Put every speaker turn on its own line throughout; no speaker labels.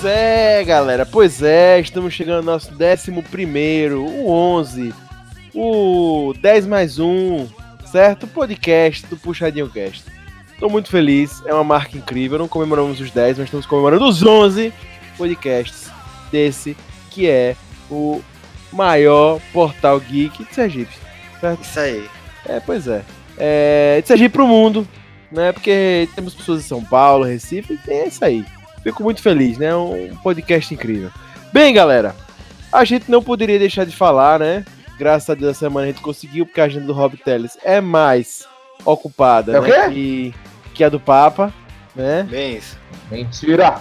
Pois é, galera, pois é, estamos chegando ao nosso 11, o 11, o 10 mais 1, certo? Podcast do Puxadinho Cast. Estou muito feliz, é uma marca incrível, não comemoramos os 10, mas estamos comemorando os 11 podcasts desse que é o maior portal geek de Sergipe, certo?
Isso aí.
É, pois é. é de Sergipe pro mundo, né? Porque temos pessoas em São Paulo, Recife, e é isso aí. Fico muito feliz, né? Um podcast incrível. Bem, galera, a gente não poderia deixar de falar, né? Graças a Deus, essa semana a gente conseguiu, porque a agenda do Rob Teles é mais ocupada
é
né? que, que a do Papa, né?
Bem isso.
Mentira!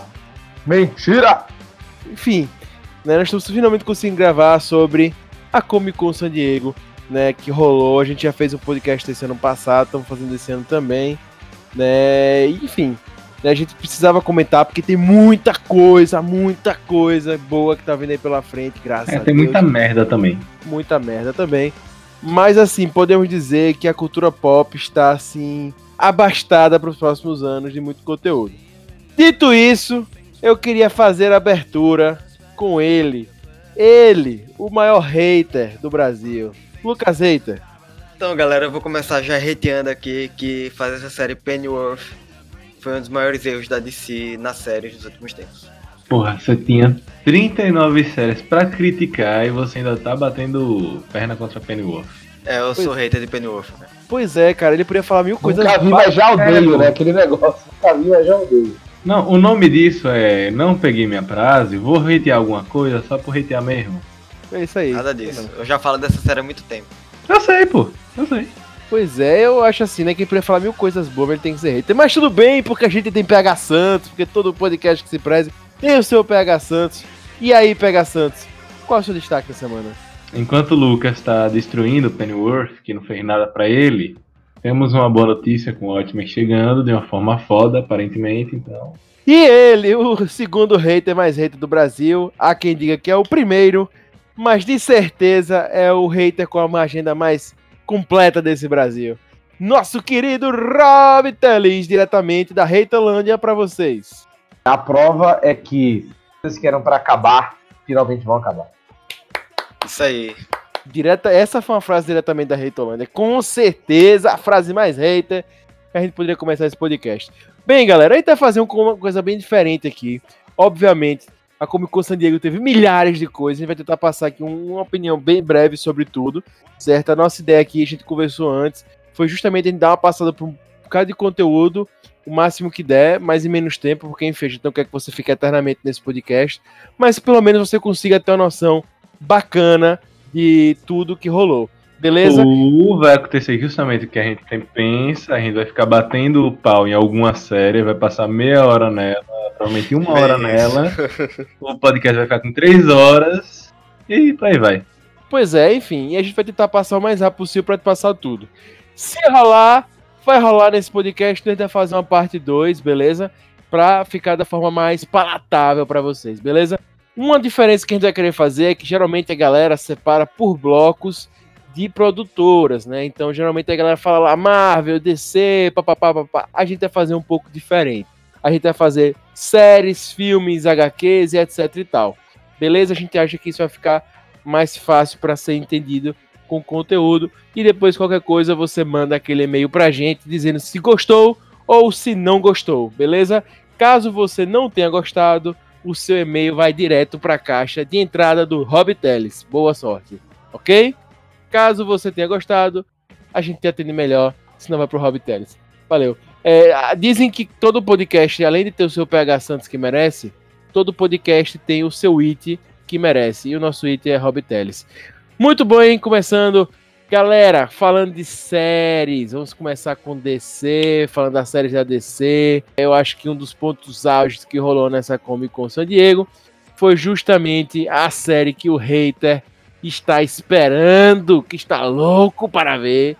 Mentira!
Enfim, né, nós estamos finalmente conseguindo gravar sobre a Comic Con San Diego, né? Que rolou. A gente já fez um podcast esse ano passado, estamos fazendo esse ano também, né? Enfim, né, a gente precisava comentar porque tem muita coisa, muita coisa boa que tá vindo aí pela frente, graças
é,
a
tem
Deus.
muita merda também.
Muita merda também. Mas assim, podemos dizer que a cultura pop está assim abastada para os próximos anos de muito conteúdo. Dito isso, eu queria fazer a abertura com ele. Ele, o maior hater do Brasil. Lucas Hater.
Então, galera, eu vou começar já reteando aqui que fazer essa série Pennyworth foi um dos maiores erros da DC na série dos últimos tempos.
Porra, você tinha 39 séries pra criticar e você ainda tá batendo perna contra Pennyworth.
É, eu
Pois-
sou hater de Pennyworth, né?
Pois é, cara, ele podia falar mil coisas.
Nunca vi, mas já odeio, né? Aquele negócio. Nunca vi, mas já odeio.
Não, o nome disso é Não Peguei Minha Frase, vou hatear alguma coisa só por hatear mesmo.
É isso aí.
Nada disso. Eu já falo dessa série há muito tempo.
Eu sei, pô, eu sei.
Pois é, eu acho assim, né? Quem podia falar mil coisas boas, ele tem que ser hater. Mas tudo bem, porque a gente tem PH Santos, porque todo podcast que se preze tem o seu PH Santos. E aí, PH Santos, qual é o seu destaque da semana?
Enquanto o Lucas tá destruindo Pennyworth, que não fez nada pra ele, temos uma boa notícia com o Watchmen chegando de uma forma foda, aparentemente, então.
E ele, o segundo hater mais hater do Brasil. Há quem diga que é o primeiro, mas de certeza é o hater com a agenda mais completa desse Brasil. Nosso querido Rob Teles, diretamente da Haterlândia pra vocês.
A prova é que coisas que eram pra acabar, finalmente vão acabar.
Isso aí.
Direta, essa foi uma frase diretamente da Haterlândia. Com certeza a frase mais hater que a gente poderia começar esse podcast. Bem, galera, a gente vai fazer um- uma coisa bem diferente aqui. Obviamente, a Comic Con San Diego teve milhares de coisas. A gente vai tentar passar aqui um- uma opinião bem breve sobre tudo, certo? A nossa ideia aqui, a gente conversou antes, foi justamente a gente dar uma passada por um bocado de conteúdo, o máximo que der, mas em menos tempo, porque enfim, a gente não quer que você fique eternamente nesse podcast, mas pelo menos você consiga ter uma noção bacana de tudo que rolou. Beleza?
Ou vai acontecer justamente o que a gente sempre pensa, a gente vai ficar batendo o pau em alguma série, vai passar meia hora nela, provavelmente uma hora
Isso.
nela, o podcast vai ficar com três horas, e aí vai.
Pois é, enfim, e a gente vai tentar passar o mais rápido possível pra te passar tudo. Se rolar, vai rolar nesse podcast, a gente vai fazer uma parte 2, beleza? Pra ficar da forma mais palatável pra vocês, beleza? Uma diferença que a gente vai querer fazer é que geralmente a galera separa por blocos de produtoras, né? Então, geralmente a galera fala lá Marvel, DC, papapá, papá. A gente vai fazer um pouco diferente. A gente vai fazer séries, filmes, HQs e etc e tal. Beleza? A gente acha que isso vai ficar mais fácil para ser entendido com conteúdo. E depois, qualquer coisa, você manda aquele e-mail pra gente dizendo se gostou ou se não gostou, beleza? Caso você não tenha gostado, o seu e-mail vai direto para a caixa de entrada do Rob Teles. Boa sorte, ok? Caso você tenha gostado, a gente te atende melhor, senão vai pro Rob Teles. Valeu. É, dizem que todo podcast, além de ter o seu PH Santos que merece, todo podcast tem o seu it que merece. E o nosso it é Rob Teles. Muito bem, começando. Galera, falando de séries, vamos começar com DC, falando das séries da DC. Eu acho que um dos pontos auges que rolou nessa Comic Con San Diego foi justamente a série que o hater está esperando, que está louco para ver.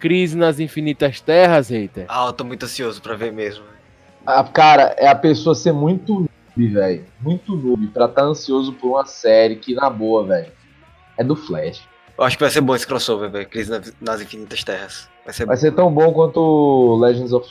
Crise nas Infinitas Terras, hater.
Ah, eu tô muito ansioso pra ver mesmo.
Ah, cara, é a pessoa ser muito noob, velho. Muito noob pra estar ansioso por uma série que, na boa, velho, é do Flash.
Eu acho que vai ser bom esse crossover, velho. Crise na- nas Infinitas Terras. Vai ser
Vai
bom.
ser tão bom quanto o Legends of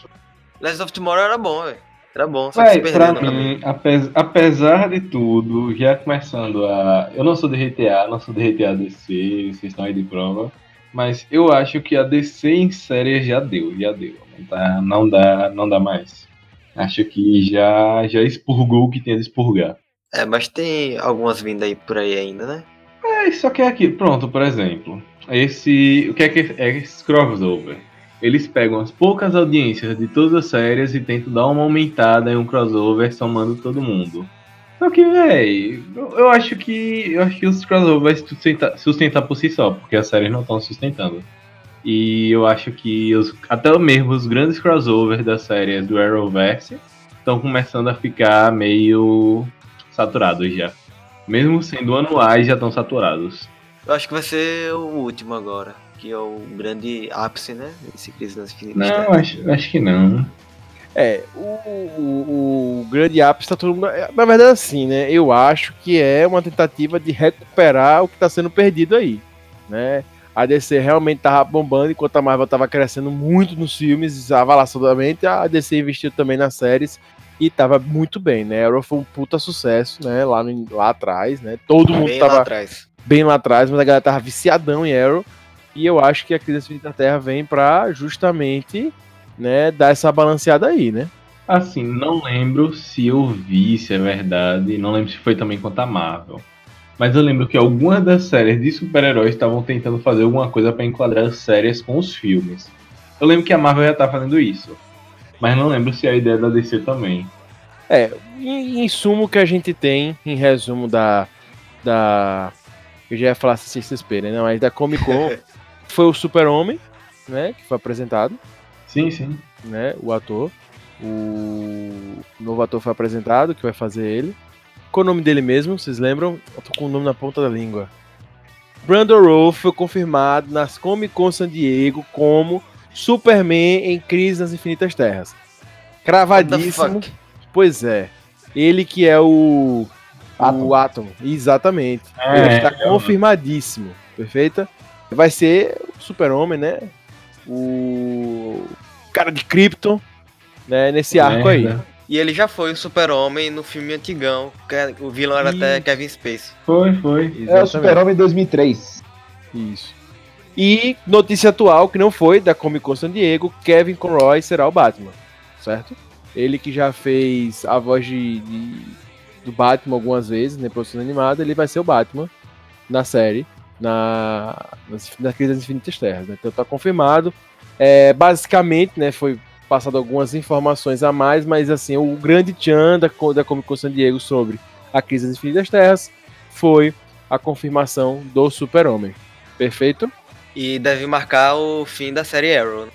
Legends of Tomorrow era bom, velho. Era bom, só que se
pra mim, apes- apesar de tudo, já começando a. Eu não sou de RTA, não sou de RTA DC, vocês estão aí de prova. Mas eu acho que a DC em série já deu, já deu. Não, tá, não, dá, não dá mais. Acho que já, já expurgou o que tinha de expurgar.
É, mas tem algumas vindas aí por aí ainda, né?
É, só que é aqui, pronto, por exemplo. Esse. O que é que é esse crossover? Eles pegam as poucas audiências de todas as séries e tentam dar uma aumentada em um crossover somando todo mundo. Só que, véi, eu, acho que. Eu acho que os crossovers vai sustentar, sustentar por si só, porque as séries não estão sustentando. E eu acho que os, até mesmo os grandes crossovers das séries do Arrowverse estão começando a ficar meio saturados já. Mesmo sendo anuais, já estão saturados.
Eu acho que vai ser o último agora, que é o grande ápice, né? Esse Crise nas Infinitas
Não,
Terras.
acho, acho que não.
É, o, o, o grande ápice tá todo mundo. é, Na verdade, assim, né? Eu acho que é uma tentativa de recuperar o que tá sendo perdido aí, né? A DC realmente tava bombando, enquanto a Marvel tava crescendo muito nos filmes, avalaçadamente, a DC investiu também nas séries e tava muito bem, né? Arrow foi um puta sucesso, né? Lá, no- lá atrás, né? Todo mundo
Bem
tava
lá atrás.
bem lá atrás, mas a galera tava viciadão em Arrow. E eu acho que a Crise Infinita Terra vem pra justamente, né, dar essa balanceada aí, né?
Assim, não lembro se eu vi, se é verdade. Não lembro se foi também quanto a Marvel. Mas eu lembro que algumas das séries de super-heróis estavam tentando fazer alguma coisa pra enquadrar as séries com os filmes. Eu lembro que a Marvel já tá fazendo isso. Mas não lembro se é a ideia da DC também.
É, em, em sumo o que a gente tem, em resumo da. da eu já ia falar CCXP, né? Não, mas da Comic Con foi o Super-Homem, né? Que foi apresentado,
Sim, sim.
né? O ator. O novo ator foi apresentado, que vai fazer ele. Qual o nome dele mesmo? Vocês lembram? Eu tô com o nome na ponta da língua. Brandon Rowe foi confirmado nas Comic Con San Diego como Superman em Crise nas Infinitas Terras. Cravadíssimo. Pois é. Ele que é o. O Atom. Exatamente.
É,
Ele está
eu-
confirmadíssimo. Perfeita? Vai ser o Super-Homem, né? O. Cara de Krypton. Né? Nesse arco aí.
E ele já foi o super-homem no filme antigão, que é- o vilão era até
Ih.
Kevin Space.
Foi, foi.
É o
Exatamente.
Super-Homem 2003.
Isso. E notícia atual, que não foi da Comic Con San Diego, Kevin Conroy será o Batman, certo? Ele que já fez a voz de, de- do Batman algumas vezes, na produção animada, ele vai ser o Batman na série, na, nas, na Crise das Infinitas Terras, né? Então tá confirmado. É, basicamente, né, foi passado algumas informações a mais, mas assim, o grande tchan da, da Comic Con San Diego sobre a Crise das Infinitas Terras foi a confirmação do Super-Homem. Perfeito?
E deve marcar o fim da série Arrow.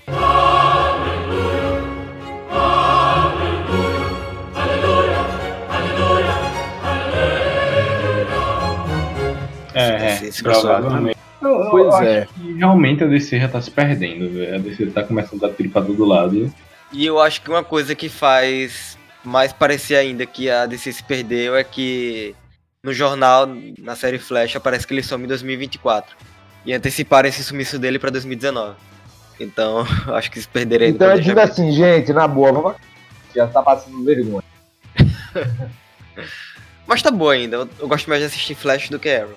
É,
Esse-
é, provavelmente. Eu, eu
Pois
acho
é.
que realmente a DC já tá se perdendo, velho. A DC tá começando a pra todo lado.
E eu acho que uma coisa que faz mais parecer ainda que a DC se perdeu é que no jornal, na série Flash, aparece que ele some em 2024. E anteciparam esse sumiço dele pra 2019. Então, acho que se perderam
Então eu digo assim, gente, na boa, vamos... já tá passando vergonha.
Mas tá boa ainda. Eu, eu gosto mais de assistir Flash do que Arrow.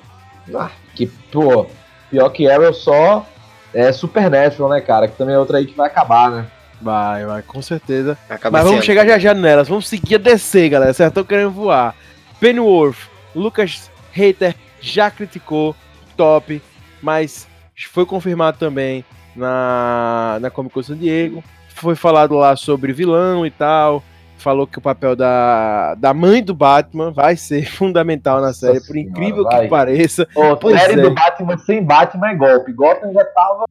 Ah, que, pô, pior que Arrow só é Supernatural, né, cara? Que também é outra aí que vai acabar, né?
Vai, vai, com certeza.
Acaba
Mas vamos chegar já já nelas. Vamos seguir a DC, galera. Certo? Estão querendo voar. Pennyworth, Lucas Hater já criticou, top, mas foi confirmado também na, na Comic Con San Diego. Foi falado lá sobre vilão e tal. Falou que o papel da, da mãe do Batman vai ser fundamental na série, por
Senhora,
incrível que pareça.
Ô,
Pois
série
é.
do Batman sem Batman é golpe. Gotham já tava,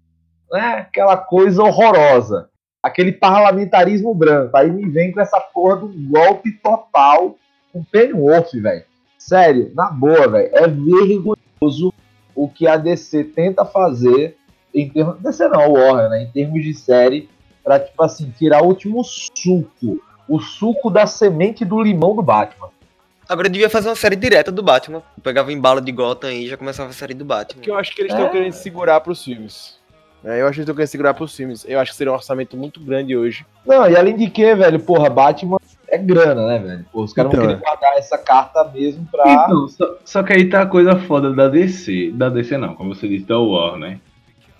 né, aquela coisa horrorosa. Aquele parlamentarismo branco. Aí me vem com essa porra do golpe total com Pennyworth, velho. Sério, na boa, velho. É vergonhoso o que a DC tenta fazer em termos. DC não, Warner, né? Em termos de série, pra, tipo assim, tirar o último suco. O suco da semente do limão do Batman.
Agora eu devia fazer uma série direta do Batman. Eu pegava em bala de Gotham e já começava a série do Batman.
que eu acho que eles estão
É.
querendo segurar pros filmes. É, eu acho que eles estão querendo segurar pros filmes. Eu acho que seria um orçamento muito grande hoje.
Não, e além de que, velho, porra, Batman é grana, né, velho? Pô, os caras
Então,
vão
é.
querer pagar essa carta mesmo pra.
Então, só, só que aí tá a coisa foda da DC. Da DC não, como você disse, da Warner.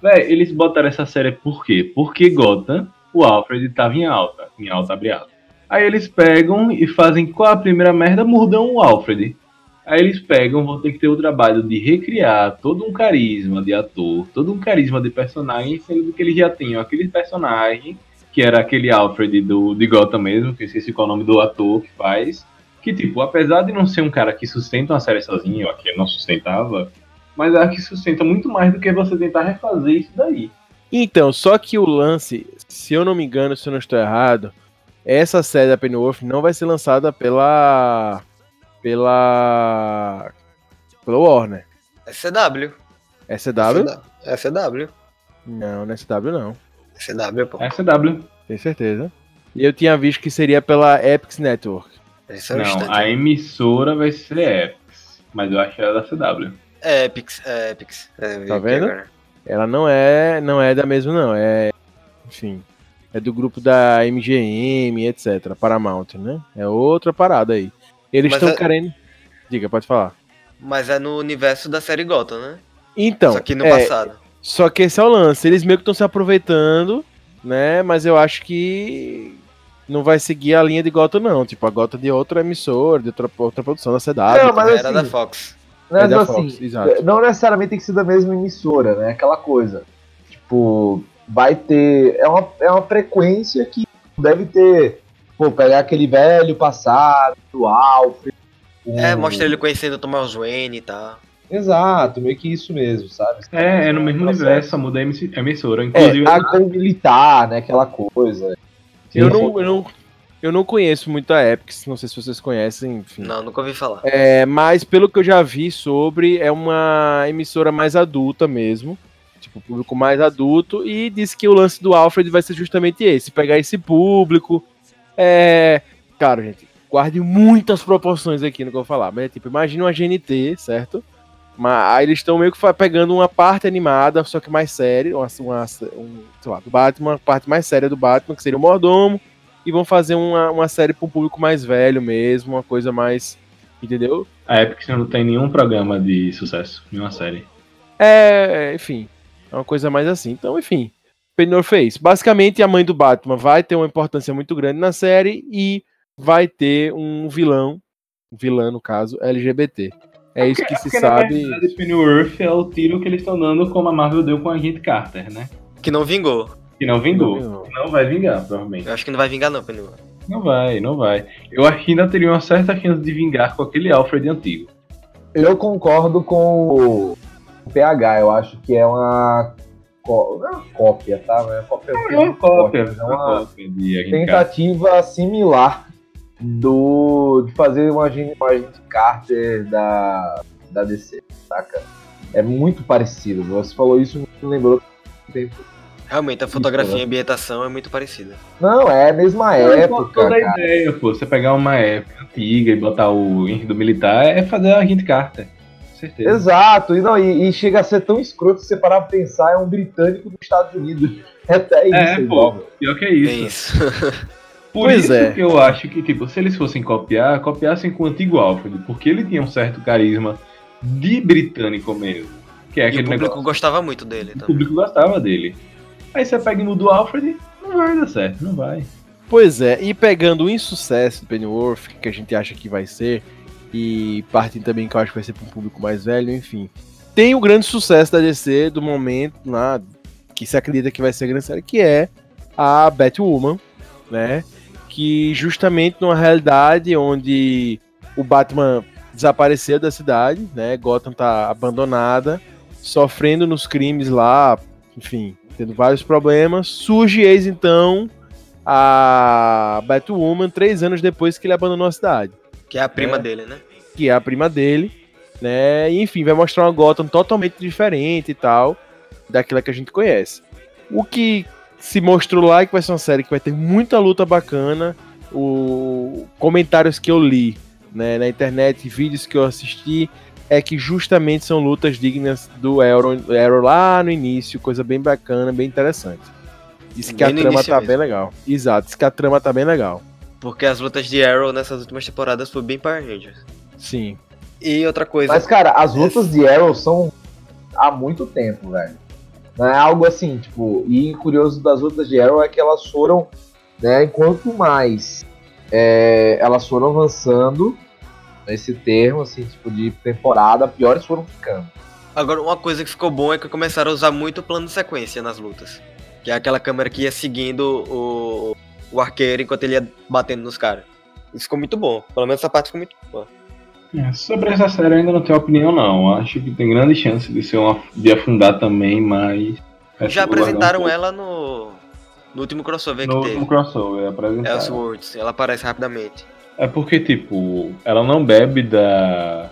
Véi, eles botaram essa série por quê? Porque Gotham, o Alfred tava em alta. Em alta, abre aspas. Aí eles pegam e fazem qual a primeira merda? Mudam o Alfred. Aí eles pegam, vão ter que ter o trabalho de recriar todo um carisma de ator, todo um carisma de personagem, sendo que eles já tinham aquele personagem, que era aquele Alfred do, de Gotham mesmo, que eu esqueci qual é o nome do ator que faz. Que, tipo, apesar de não ser um cara que sustenta uma série sozinho, ó, que não sustentava, mas é que sustenta muito mais do que você tentar refazer isso daí.
Então, só que o lance, se eu não me engano, se eu não estou errado, essa série da Pennyworth não vai ser lançada pela. pela. pela Warner.
É CW.
É CW?
É CW.
Não, não é CW não.
É CW, pô.
É CW.
Tenho certeza. E eu tinha visto que seria pela Epics Network.
Esse é
Não,
instante.
a emissora vai ser Epix, mas eu acho que é da CW.
É Epix, é Epix. É,
Tá vendo?
agora.
Ela não é, não é da mesma não, é, enfim, é do grupo da MGM, etc, Paramount, né? É outra parada aí. Eles estão
é-
querendo, diga, pode falar.
Mas é no universo da série Gotham, né?
Então,
Só que no
é,
passado.
só que esse é o lance, eles meio que estão se aproveitando, né? Mas eu acho que não vai seguir a linha de Gotham não, tipo a Gotham de outra emissora, de outra, outra produção da CW.
Não, mas
Era
assim,
da Fox.
Mas,
É da
assim,
Fox, exato.
não necessariamente tem que ser da mesma emissora, né? Aquela coisa. Tipo, vai ter. É uma, é uma frequência que deve ter. Pô, pegar aquele velho passado do Alfred. com-
É, mostra ele conhecendo o Thomas Wayne e tal.
Exato, meio que isso mesmo, sabe?
É, é no mesmo
Processo.
universo, só muda a a emissora.
É,
Inclusive,
a com militar, né? Aquela coisa.
Eu não, eu não, eu não conheço muito a Epics, não sei se vocês conhecem, enfim.
Não, nunca ouvi falar.
É, mas pelo que eu já vi sobre, é uma emissora mais adulta mesmo. Tipo, público mais adulto. E disse que o lance do Alfred vai ser justamente esse: pegar esse público. É. Cara, gente, guarde muitas proporções aqui no que eu vou falar. Mas é tipo, imagina uma GNT, certo? Mas aí eles estão meio que pegando uma parte animada, só que mais séria, uma, uma, um, sei lá, do Batman, uma parte mais séria do Batman, que seria o Mordomo, e vão fazer uma, uma série para um público mais velho mesmo, uma coisa mais. Entendeu?
a Epic não tem nenhum programa de sucesso, nenhuma série.
É, enfim, é uma coisa mais assim. Então, enfim, Penor fez. Basicamente, a mãe do Batman vai ter uma importância muito grande na série e vai ter um vilão, um vilã no caso, LGBT. É isso que se
Porque, na
sabe.
verdade, Pennyworth é o tiro que eles estão dando como a Marvel deu com a Agente Carter, né?
Que não vingou.
Que não vingou.
Não vingou.
Não vai vingar, provavelmente.
Eu acho que não vai vingar, não, Penny.
Não vai, não vai. Eu acho que ainda teria uma certa chance de vingar com aquele Alfred antigo.
Eu concordo com PH, eu acho que é uma. Não é uma cópia, tá? Não é uma cópia,
É uma cópia,
é uma
cópia de
tentativa similar do de fazer uma agente, uma agente Carter da, da DC, saca? É muito parecido. Você falou isso, me lembrou tempo.
Realmente, a fotografia e a ambientação é muito parecida.
Não, é a mesma época,
Toda a
cara.
ideia, pô, você pegar uma época antiga e botar o enredo militar é fazer a Agente Carter. Certeza.
Exato, e, não, e, e chega a ser tão escroto se você parar pra pensar, é um britânico dos Estados Unidos. É até isso.
É, pô, pior que é
É
isso.
isso.
Por
Pois
isso
é.
que eu acho que, tipo, se eles fossem copiar, copiassem com o antigo Alfred, porque ele tinha um certo carisma de britânico mesmo. Que é
e o
aquele
público
negócio.
gostava muito dele
O
também.
público gostava dele. Aí você pega e muda o Alfred, não vai dar certo, não vai.
Pois é, e pegando o insucesso do Pennyworth, que a gente acha que vai ser, e parte também que eu acho que vai ser para um público mais velho, enfim. Tem o grande sucesso da DC do momento, que se acredita que vai ser a grande série, que é a Batwoman, né? Que justamente numa realidade onde o Batman desapareceu da cidade, né? Gotham tá abandonada, sofrendo nos crimes lá, enfim, tendo vários problemas. Surge eis então a Batwoman três anos depois que ele abandonou a cidade,
Que é a prima
É.
dele, né?
que é a prima dele, né? E, enfim, vai mostrar uma Gotham totalmente diferente e tal daquela que a gente conhece. O que se mostrou lá é que vai ser uma série que vai ter muita luta bacana. O comentários que eu li né, na internet, vídeos que eu assisti, é que justamente são lutas dignas do Arrow, lá no início, coisa bem bacana, bem interessante. Diz que
Bem
a trama tá
mesmo.
bem legal. Exato, diz que a trama tá bem legal.
Porque as lutas de Arrow nessas últimas temporadas foi bem Power Rangers.
Sim.
E outra coisa.
Mas, cara, as lutas de Arrow são há muito tempo, velho. Não é algo assim, tipo. E curioso das lutas de Arrow é que elas foram, né? Quanto mais é, elas foram avançando nesse termo, assim, tipo, de temporada, piores foram ficando.
Agora, uma coisa que ficou bom é que começaram a usar muito o plano de sequência nas lutas. Que é aquela câmera que ia seguindo o, o arqueiro enquanto ele ia batendo nos caras. Isso ficou muito bom. Pelo menos essa parte ficou muito boa.
É, sobre essa série ainda não tenho opinião não. Acho que tem grande chance de ser uma, de afundar também, mas.
Já
um
apresentaram
pouco.
ela no, no último crossover
no
que
último
teve.
crossover, apresentaram.
Elseworlds. Ela aparece rapidamente.
É porque, tipo, ela não bebe da.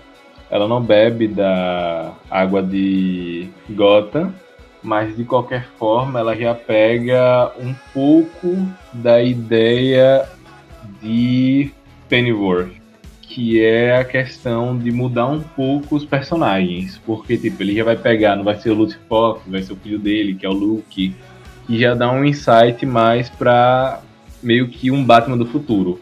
Ela não bebe da água de Gotham, mas de qualquer forma ela já pega um pouco da ideia de Pennyworth, que é a questão de mudar um pouco os personagens. Porque, tipo, ele já vai pegar, não vai ser o Lucy Fox, vai ser o filho dele, que é o Luke, que já dá um insight mais pra meio que um Batman do futuro.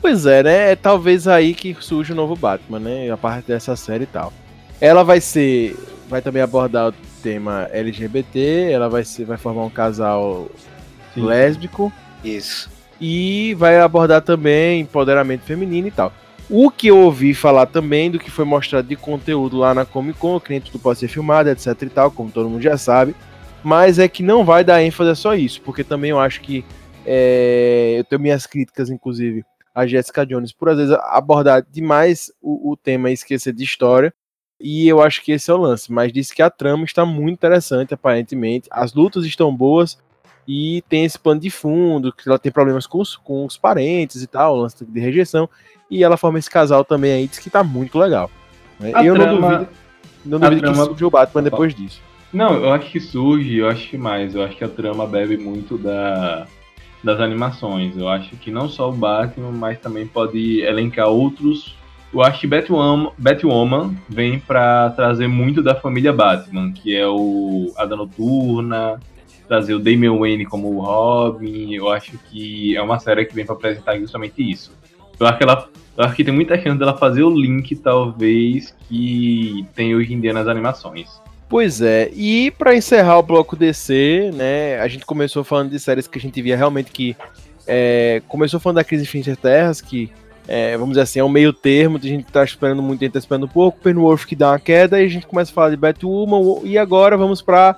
Pois é, né? É talvez aí que surge o novo Batman, né? A parte dessa série e tal. Ela vai ser. Vai também abordar tema LGBT, ela vai, ser, vai formar um casal
Sim.
lésbico
Isso.
e vai abordar também empoderamento feminino e tal. O que eu ouvi falar também do que foi mostrado de conteúdo lá na Comic Con, que nem tudo pode ser filmado, etc e tal, como todo mundo já sabe, mas é que não vai dar ênfase a só isso, porque também eu acho que é, eu tenho minhas críticas, inclusive, a Jessica Jones, por às vezes abordar demais o, o tema e esquecer de história, e eu acho que esse é o lance, mas disse que a trama está muito interessante, aparentemente, as lutas estão boas, e tem esse pano de fundo, que ela tem problemas com os, com os parentes e tal, lance de rejeição, e ela forma esse casal também aí, diz que tá muito legal. né? Eu não
trama-
duvido, não duvido
trama-
que surja o Batman depois disso.
Não, eu acho que surge, eu acho que mais. Eu acho que a trama bebe muito da, das animações. Eu acho que não só o Batman, mas também pode elencar outros. Eu acho que Batwoman, Batwoman vem pra trazer muito da família Batman, que é o Ada Noturna, trazer o Damian Wayne como o Robin. Eu acho que é uma série que vem pra apresentar justamente isso. Eu acho que ela. Eu acho que tem muita chance dela fazer o link, talvez, que tem hoje em dia nas animações.
Pois é, e pra encerrar o bloco DC, né, a gente começou falando de séries que a gente via realmente que é, começou falando da crise Infinitas Terras, que é, vamos dizer assim, é um meio termo, a gente tá esperando muito, a gente tá esperando um pouco, Penworth que dá uma queda, e a gente começa a falar de Batwoman, e agora vamos pra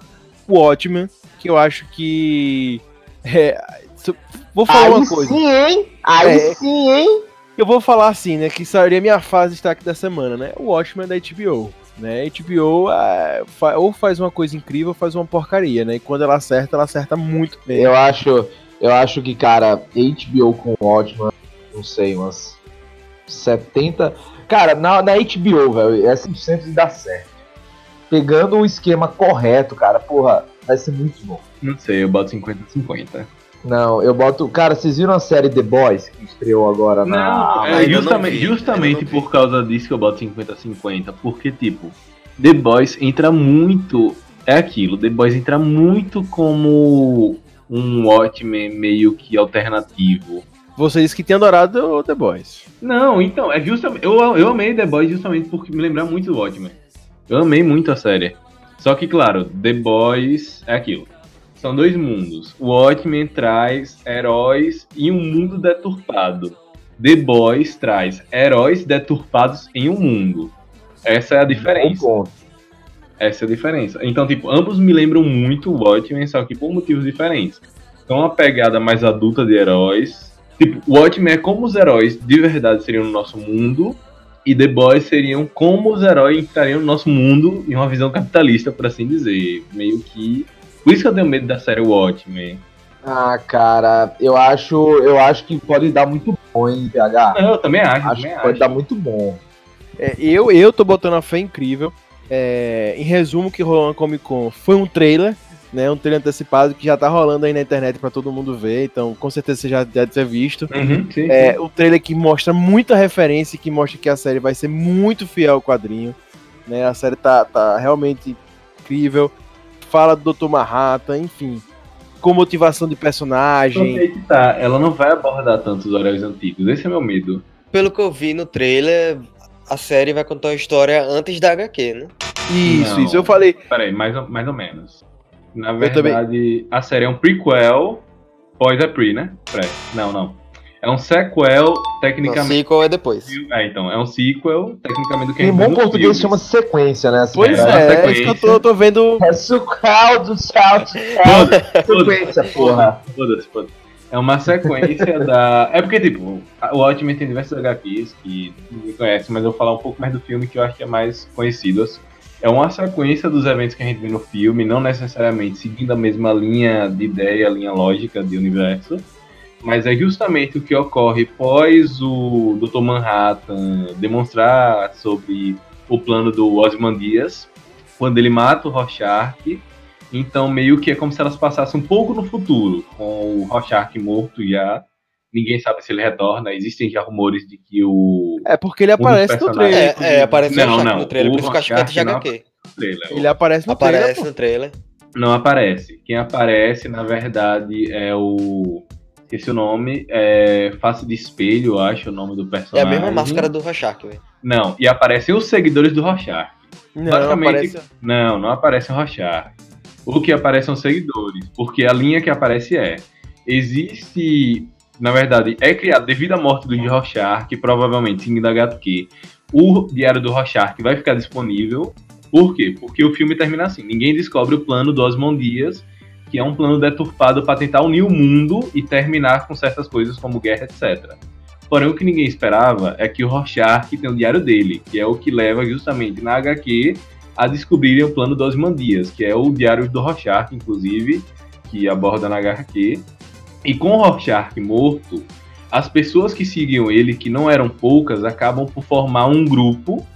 Watchmen, que eu acho que é, vou falar
Aí
uma coisa.
sim, hein? Aí
É.
sim, hein?
Eu vou falar assim, né? Que seria a minha fase de destaque da semana, né? O Watchmen da HBO. Né? HBO é, fa- ou faz uma coisa incrível ou faz uma porcaria, né? E quando ela acerta, ela acerta muito bem.
Eu acho, eu acho que, cara, HBO com Watchmen, não sei, umas 70. Cara, na, na HBO, velho, é 100% de dar certo. Pegando o esquema correto, cara, porra, vai ser muito bom.
Não sei, eu boto 50-50.
Não, eu boto. Cara, vocês viram a série The Boys que estreou agora na.
Não, é
não
justamente,
vi,
justamente por causa disso que eu boto 50-50. Porque, tipo, The Boys entra muito. É aquilo, The Boys entra muito como um Watchmen meio que alternativo.
Você disse que tinha adorado o The Boys.
Não, então, é justamente. Eu, eu amei The Boys justamente porque me lembra muito do Watchmen. Eu amei muito a série. Só que, claro, The Boys é aquilo. São dois mundos. O Watchmen traz heróis em um mundo deturpado. The Boys traz heróis deturpados em um mundo. Essa é a diferença. Essa é a diferença. Então, tipo, ambos me lembram muito o Watchmen, só que por motivos diferentes. Então, uma pegada mais adulta de heróis. Tipo, o Watchmen é como os heróis de verdade seriam no nosso mundo, e The Boys seriam como os heróis estariam no nosso mundo em uma visão capitalista, por assim dizer. Meio que. Por isso que eu tenho medo da série Watchmen.
Ah, cara, eu acho, eu acho que pode dar muito bom, hein, PH?
Não, eu também acho,
Acho
também
que pode
acho.
dar muito bom.
É, eu, eu tô botando a fé incrível. É, em resumo, o que rolou na Comic Con foi um trailer, né? Um trailer antecipado que já tá rolando aí na internet pra todo mundo ver. Então, com certeza você já deve ter visto.
Uhum, sim,
É, o trailer que mostra muita referência e que mostra que a série vai ser muito fiel ao quadrinho. Né? A série tá, tá realmente incrível. Fala do Dr. Manhattan, enfim. com motivação de personagem.
aí que tá, ela não vai abordar tanto os horários antigos. Esse é meu medo.
Pelo que eu vi no trailer, a série vai contar a história antes da HQ, né?
Isso,
Não.
isso. Eu falei.
Peraí, mais mais ou menos. Na verdade, a série é um prequel pós a pre, né? Pré. Não, não. É um sequel,
Não,
tecnicamente.
sequel é depois.
É, então, é um sequel, tecnicamente, do que a
Em bom português
filmes.
chama sequência, né?
Pois
É,
é, é
sequência.
isso que eu tô, eu tô vendo.
É sucal do sal, sequência, porra.
Foda-se, foda-se. É uma sequência da. É porque, tipo, o Watchmen tem diversos HQs que ninguém conhece, mas eu vou falar um pouco mais do filme que eu acho que é mais conhecido. assim. É uma sequência dos eventos que a gente vê no filme, não necessariamente seguindo a mesma linha de ideia, linha lógica de universo, mas é justamente o que ocorre pós o Dr. Manhattan demonstrar sobre o plano do Ozymandias, quando ele mata o Rorschach. Então, meio que é como se elas passassem um pouco no futuro, com o Rorschach morto já. Ninguém sabe se ele retorna. Existem já rumores de que o
É porque ele
Um
aparece no
personagens.
trailer.
É, é, aparece
Não, não,
no trailer, por isso que eu acho que é HQ.
trailer.
Ele aparece no
Aparece
trailer. pô.
no trailer.
Não aparece. Quem aparece, na verdade, é o. Esqueci o nome. É Face de Espelho, eu acho o nome do
É a
personagem.
mesma máscara do Rorschach, velho.
Não, e aparecem os seguidores do Rorschach.
Não,
Basicamente-
aparece.
Não, não aparece o Rorschach. O que aparece são seguidores, porque a linha que aparece é existe, na verdade, é criado devido à morte do que provavelmente seguindo a HQ, o diário do Rorschach vai ficar disponível. Por quê? Porque o filme termina assim, ninguém descobre o plano do Osmond Dias, que é um plano deturpado para tentar unir o mundo e terminar com certas coisas como guerra, etc. Porém, o que ninguém esperava é que o Rorschach tem o diário dele, que é o que leva justamente na HQ a descobrirem o plano dos Mandias, que é o diário do Rorschach, inclusive, que aborda na HQ. E com o Rorschach morto, as pessoas que seguiam ele, que não eram poucas, acabam por formar um grupo,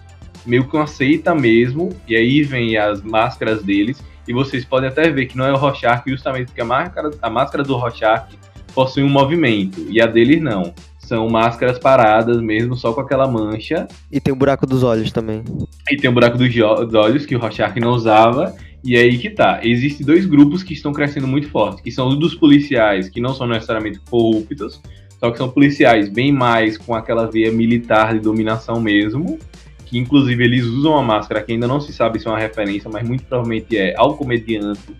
meio que uma seita mesmo, e aí vem as máscaras deles, e vocês podem até ver que não é o Rorschach, justamente porque a máscara, a máscara do Rorschach possui um movimento, e a deles não. São máscaras paradas mesmo, só com aquela mancha,
E tem o buraco dos olhos também.
e tem o buraco dos dos olhos que o Rorschach não usava. E aí que tá. Existem dois grupos que estão crescendo muito forte, que são os dos policiais, que não são necessariamente corruptos, só que são policiais bem mais com aquela veia militar de dominação mesmo, que inclusive eles usam a máscara que ainda não se sabe se é uma referência, mas muito provavelmente é ao comediante,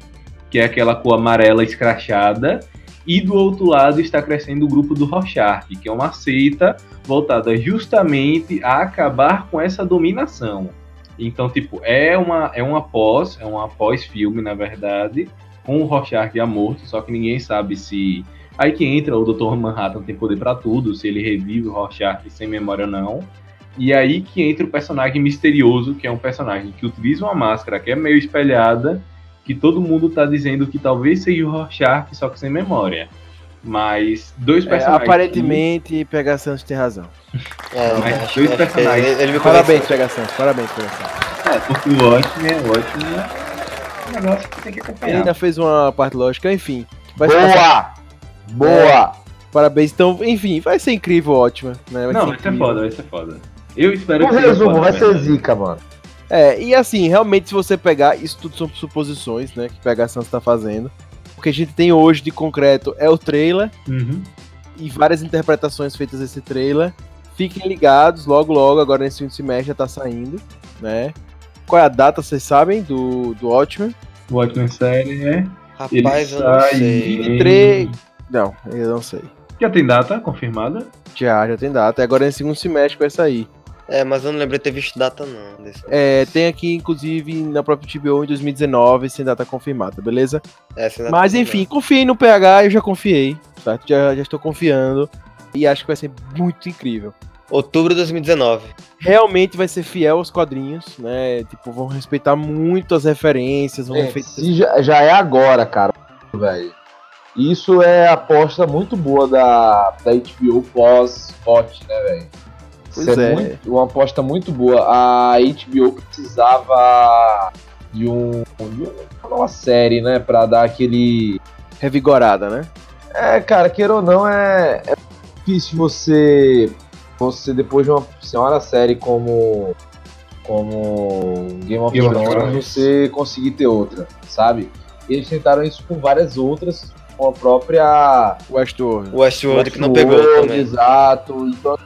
que é aquela cor amarela escrachada. E do outro lado está crescendo o grupo do Rorschach, que é uma seita voltada justamente a acabar com essa dominação. Então, tipo, é uma é uma pós, é uma pós-filme, na verdade, com o Rorschach já morto, só que ninguém sabe se aí que entra o Dr. Manhattan tem poder pra tudo, se ele revive o Rorschach sem memória ou não. E aí que entra o personagem misterioso, que é um personagem que utiliza uma máscara que é meio espelhada, que todo mundo tá dizendo que talvez seja o Rorschach, só que sem memória. Mas dois
É,
personagens.
aparentemente, Pega Santos tem razão.
É,
Mas
acho-
dois
que
personagens.
Ele, ele me
Parabéns. Pega Santos. Parabéns, Pega Santos.
É, porque o Watchmen, o Watchmen é um negócio que tem que
Ele
acompanhar.
ainda fez uma parte lógica, enfim. Passar-
Boa! Boa!
Parabéns. Então, enfim, vai ser incrível, ótimo. Né?
Não, vai ser
incrível.
foda, vai ser foda. Eu espero
Um
que
resumo,
foda,
vai
na
ser zica, mano.
É, e assim, realmente, se você pegar, isso tudo são suposições, né, que Pega Santos tá fazendo. O que a gente tem hoje de concreto é o trailer
Uhum.
e várias interpretações feitas desse trailer. Fiquem ligados, logo, logo, agora nesse segundo semestre já tá saindo, né? Qual é a data, vocês sabem, do, do Watchmen?
O Watchmen série é. Ele
Rapaz, eu não
sai
sei.
em-
23. Não, eu não sei.
Já tem data confirmada?
Já, já tem data. Agora é no segundo semestre que vai sair.
É, mas eu não lembrei de ter visto data não. Desse...
É, tem aqui, inclusive, na própria TBO em 2019, sem data confirmada, beleza?
É, sem data
Mas enfim, confie no PH, eu já confiei, certo? Já, já estou confiando. E acho que vai ser muito incrível.
Outubro de 2019.
Realmente vai ser fiel aos quadrinhos, né? Tipo, vão respeitar muito as referências, vão
É,
respeitar.
já, já é agora, cara, velho. Isso é aposta muito boa da, da HBO pós-Hot, né, velho? Isso
Pois é.
muito- uma aposta muito boa. A HBO precisava de um de uma série, né, Pra dar aquele
Revigorada, né?
É, cara, queira ou não, é, é difícil você, você depois de uma senhora série como, como Game of Thrones, você conseguir ter outra, sabe? Eles tentaram isso com várias outras, com a própria
Westworld.
O Westworld que não
Westworld,
pegou também.
Exato. Então,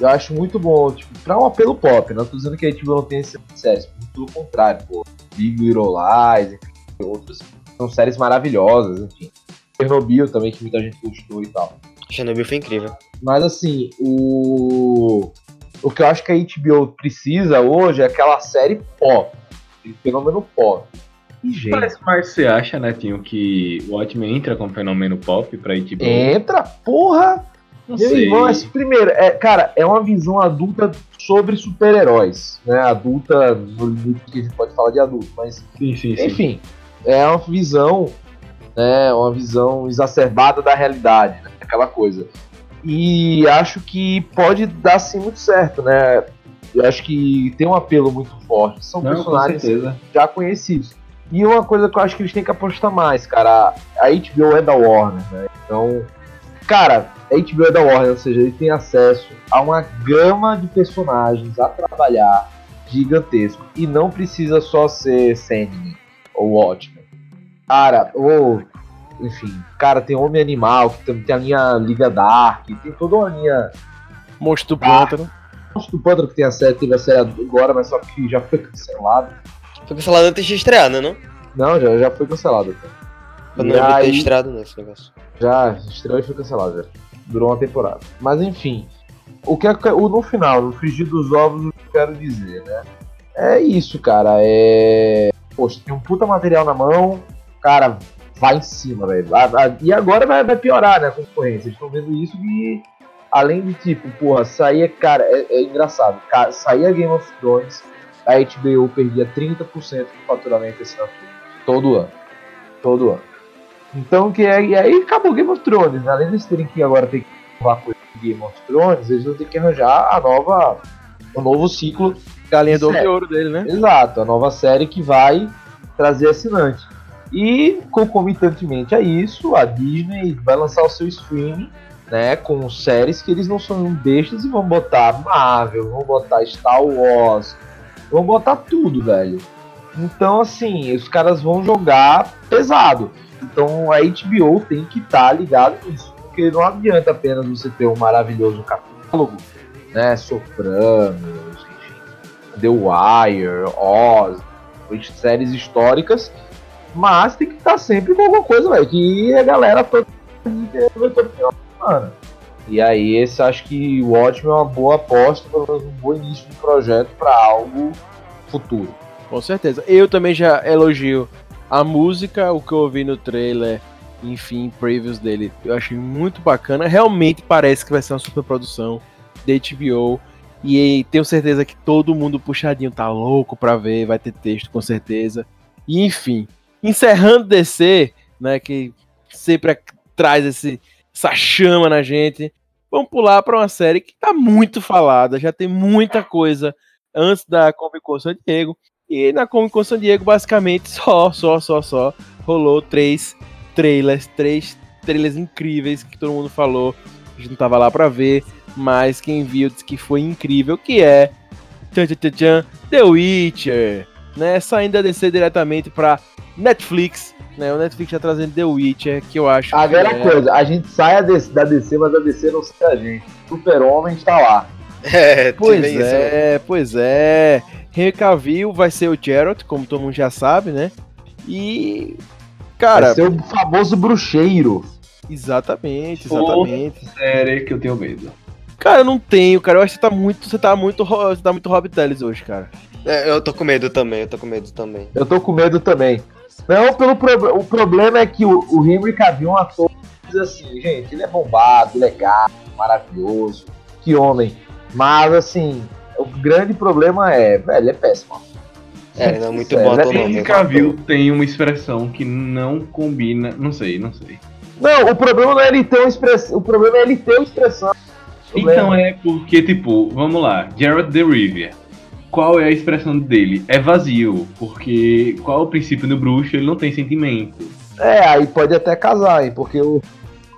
eu acho muito bom, tipo, pra um apelo pop. Não tô dizendo que a HBO não tem esse séries, muito pelo contrário, pô. Big Little Lies, enfim, outras. São séries maravilhosas, enfim. Chernobyl também, que muita gente gostou e tal.
Chernobyl foi incrível.
Mas assim, o. O que eu acho que a HBO precisa hoje é aquela série pop. Aquele fenômeno pop. E, gente,
Mas, mas você acha, Netinho, que o Watchmen entra como fenômeno pop pra HBO?
entra, porra!
Não
Meu
sei.
esse primeiro, é, cara, é uma visão adulta sobre super-heróis, né? Adulta, no limite que a gente pode falar de adulto, mas
Sim, sim, sim.
enfim, é uma visão, né? Uma visão exacerbada da realidade, né? aquela coisa. E acho que pode dar sim muito certo, né? Eu acho que tem um apelo muito forte. São
Não,
personagens já conhecidos. E uma coisa que eu acho que eles têm que apostar mais, cara, a HBO é da Warner, né? Então, cara, a HBO é da Warner, ou seja, ele tem acesso a uma gama de personagens a trabalhar gigantesco. E não precisa só ser Sandman ou Watchmen. Cara, ou. Enfim, cara, tem Homem Animal, que também tem a linha Liga Dark, tem toda uma linha.
Monstro do
Ah.
Pântano.
Monstro do Pântano que tem a série, teve a série agora, mas só que já foi cancelado.
Foi cancelado antes de estrear, né? Não?
Não, já, já foi cancelado.
Eu
E
não de ter
aí-
estreado nesse negócio.
Já, estreou e foi cancelado, já. Durou uma temporada. Mas enfim, o que é, o, no final, no frigir dos ovos, o que eu quero dizer, né? É isso, cara. É. Poxa, tem um puta material na mão, cara, vai em cima, velho. E agora vai, vai piorar, né, a concorrência. Eles estão vendo isso e. Além de tipo, porra, saía, cara, é, é engraçado. Cara, saía Game of Thrones, a HBO perdia 30% do faturamento esse ano. Todo ano. Todo ano. Então, que é, e aí acabou Game of Thrones. Né? Além de eles terem que agora ter que provar coisa de Game of Thrones, eles vão ter que arranjar a nova, o novo ciclo.
Galinha do de ouro dele, né?
Exato, a nova série que vai trazer assinante. E concomitantemente a isso, a Disney vai lançar o seu streaming, né, com séries que eles não são bestas e vão botar Marvel, vão botar Star Wars, vão botar tudo, velho. Então, assim, os caras vão jogar pesado. Então a HBO tem que estar ligado nisso, porque não adianta apenas você ter um maravilhoso catálogo, né, Sopranos, The Wire, Oz, séries históricas, mas tem que estar sempre com alguma coisa, velho, que a galera toda. E aí, esse acho que o Watchmen é uma boa aposta, um bom início de projeto para algo futuro.
Com certeza. Eu também já elogio a música, o que eu ouvi no trailer, enfim, previews dele. Eu achei muito bacana. Realmente parece que vai ser uma super produção da HBO. E tenho certeza que todo mundo puxadinho tá louco pra ver, vai ter texto com certeza. E enfim, encerrando DC, né, que sempre traz esse, essa chama na gente. Vamos pular para uma série que tá muito falada, já tem muita coisa antes da Comic Con San Diego. E na Comic Con San Diego, basicamente, só, só, só, só, rolou três trailers, três trailers incríveis que todo mundo falou. A gente não tava lá pra ver, mas quem viu disse que foi incrível, que é tchan, tchan, tchan, The Witcher, né? Saindo da DC diretamente pra Netflix, né? O Netflix tá trazendo The Witcher, que eu acho
A
que
velha
é...
coisa, a gente sai a da DC, mas a DC não sai a gente. Super-Homem está lá.
É,
Pois
teve isso.
é, pois é. Henry Cavill vai ser o Geralt, como todo mundo já sabe, né? E. Cara,
Vai ser o famoso bruxeiro.
exatamente, exatamente.
Série que eu tenho medo.
Cara, eu não tenho, cara. Eu acho que você tá muito. Você tá muito. Você tá muito Rob Teles hoje, cara.
É, eu tô com medo também, eu tô com medo também.
Eu tô com medo também. Não, pelo pro... o problema é que o, o Henry Cavill é um ator assim, gente, ele é bombado, legal, maravilhoso, que homem. Mas assim, grande problema é, velho, ele é péssimo.
É, não é muito bom ator não.
Henry tem uma expressão que não combina. Não sei, não sei.
Não, o problema não é ele ter uma expressão, o problema é ele ter uma expressão.
Então é porque, tipo, vamos lá, Gerard de Rivia. Qual é a expressão dele? É vazio, porque qual é o princípio do bruxo? Ele não tem sentimento.
É, aí pode até casar, hein, porque o,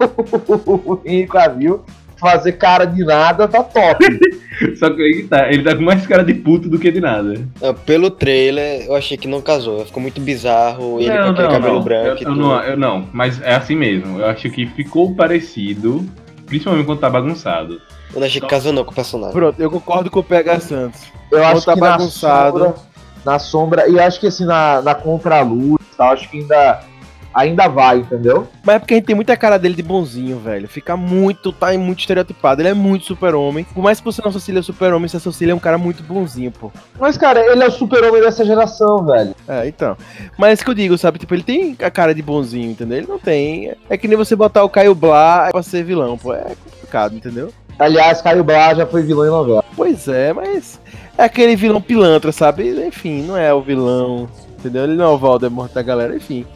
o Henry Cavill fazer cara de nada tá top.
Só que ele tá, ele tá com mais cara de puto do que de nada.
Ah, Pelo trailer, eu achei que não casou. Ficou muito bizarro. Ele com aquele cabelo
não.
branco
Eu,
e
eu
tudo.
não, eu não, mas é assim mesmo. Eu acho que ficou parecido, principalmente quando tá bagunçado.
Eu não achei que casou não com o personagem.
Pronto, eu concordo com o PH Santos.
Eu
Ou
acho
tá
que
bagunçado.
na sombra, na sombra, e acho que assim, na, na contraluz e tal, acho que ainda, ainda vai, entendeu?
Mas é porque a gente tem muita cara dele de bonzinho, velho. Fica muito, tá muito estereotipado. Ele é muito super-homem. Por mais que você não associe ele super-homem, você associa ele a um cara muito bonzinho, pô.
Mas, cara, ele é o super-homem dessa geração, velho.
É, então. Mas é isso que eu digo, sabe? Tipo, ele tem a cara de bonzinho, entendeu? Ele não tem. É que nem você botar o Caio Blá pra ser vilão, pô. É complicado, entendeu?
Aliás, Caio Blá já foi vilão em novela.
Pois é, mas. É aquele vilão pilantra, sabe? Enfim, não é o vilão, entendeu? Ele não é o Voldemort da galera, enfim.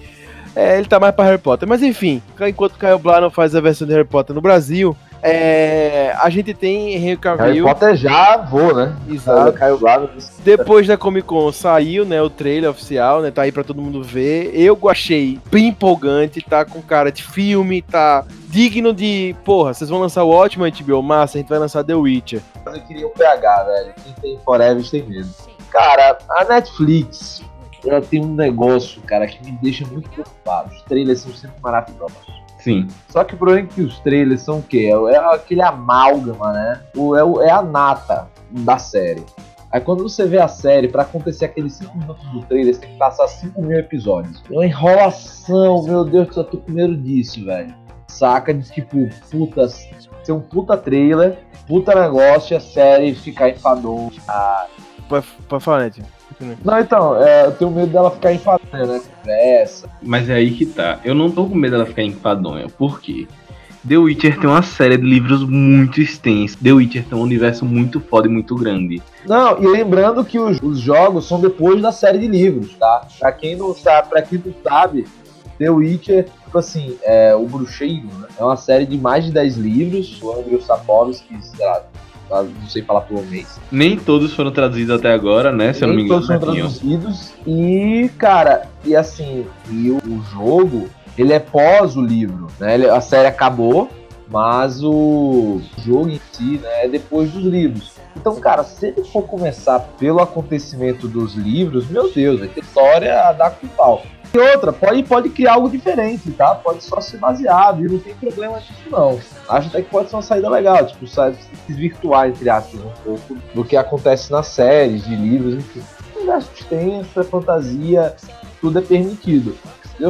É, ele tá mais pra Harry Potter. Mas enfim, enquanto Caio Blá não faz a versão de Harry Potter no Brasil, é, a gente tem Henry
Harry
Cavill.
Potter já vou, né?
Exato.
Caio Blá.
Depois da Comic Con saiu, né, o trailer oficial, né, tá aí pra todo mundo ver. Eu achei bem empolgante, tá com cara de filme, tá digno de, porra, vocês vão lançar o ótimo HBO Massa, a gente vai lançar The Witcher.
Mas eu queria o PH, velho. Quem tem Forever tem medo. Cara, a Netflix, ela tem um negócio, cara, que me deixa muito preocupado. Os trailers são sempre maravilhosos.
Sim.
Só que o problema é que os trailers são o quê? É aquele amálgama, né? O, é, o- é a nata da série. Aí quando você vê a série, pra acontecer aqueles 5 minutos do trailer, você tem que passar 5 mil episódios. É uma enrolação, meu Deus, eu tô com medo disso, velho. Saca de tipo, puta, ser um puta trailer, puta negócio e a série ficar enfadonha.
Pode, pode falar, Netinho.
Não, então, é, eu tenho medo dela ficar enfadonha, né? Conversa.
Mas é aí que tá. Eu não tô com medo dela ficar enfadonha. Por quê? The Witcher tem uma série de livros muito extensa. The Witcher tem um universo muito foda e muito grande.
Não, e lembrando que os, os jogos são depois da série de livros, tá? Pra quem não sabe, pra quem não sabe, The Witcher, tipo assim, é, o Bruxeiro, né? É uma série de mais de 10 livros, o Andrew Sapkowski, sei lá, não sei falar polonês.
Nem todos foram traduzidos até agora, né? Se eu não me
Nem
engano.
todos
Netinho.
traduzidos. E, cara, e assim, e o, o jogo, ele é pós o livro, né? Ele- a série acabou, mas o jogo em si, né, é depois dos livros. Então, cara, se ele for começar pelo acontecimento dos livros, meu Deus, vai ter história a dar com pau. E outra, pode, pode criar algo diferente, tá? Pode só ser baseado e não tem problema disso, não. Acho até que pode ser uma saída legal, tipo, desvirtuar, entre aspas, um pouco do que acontece nas séries, de livros, enfim. Universo extenso, é fantasia, tudo é permitido.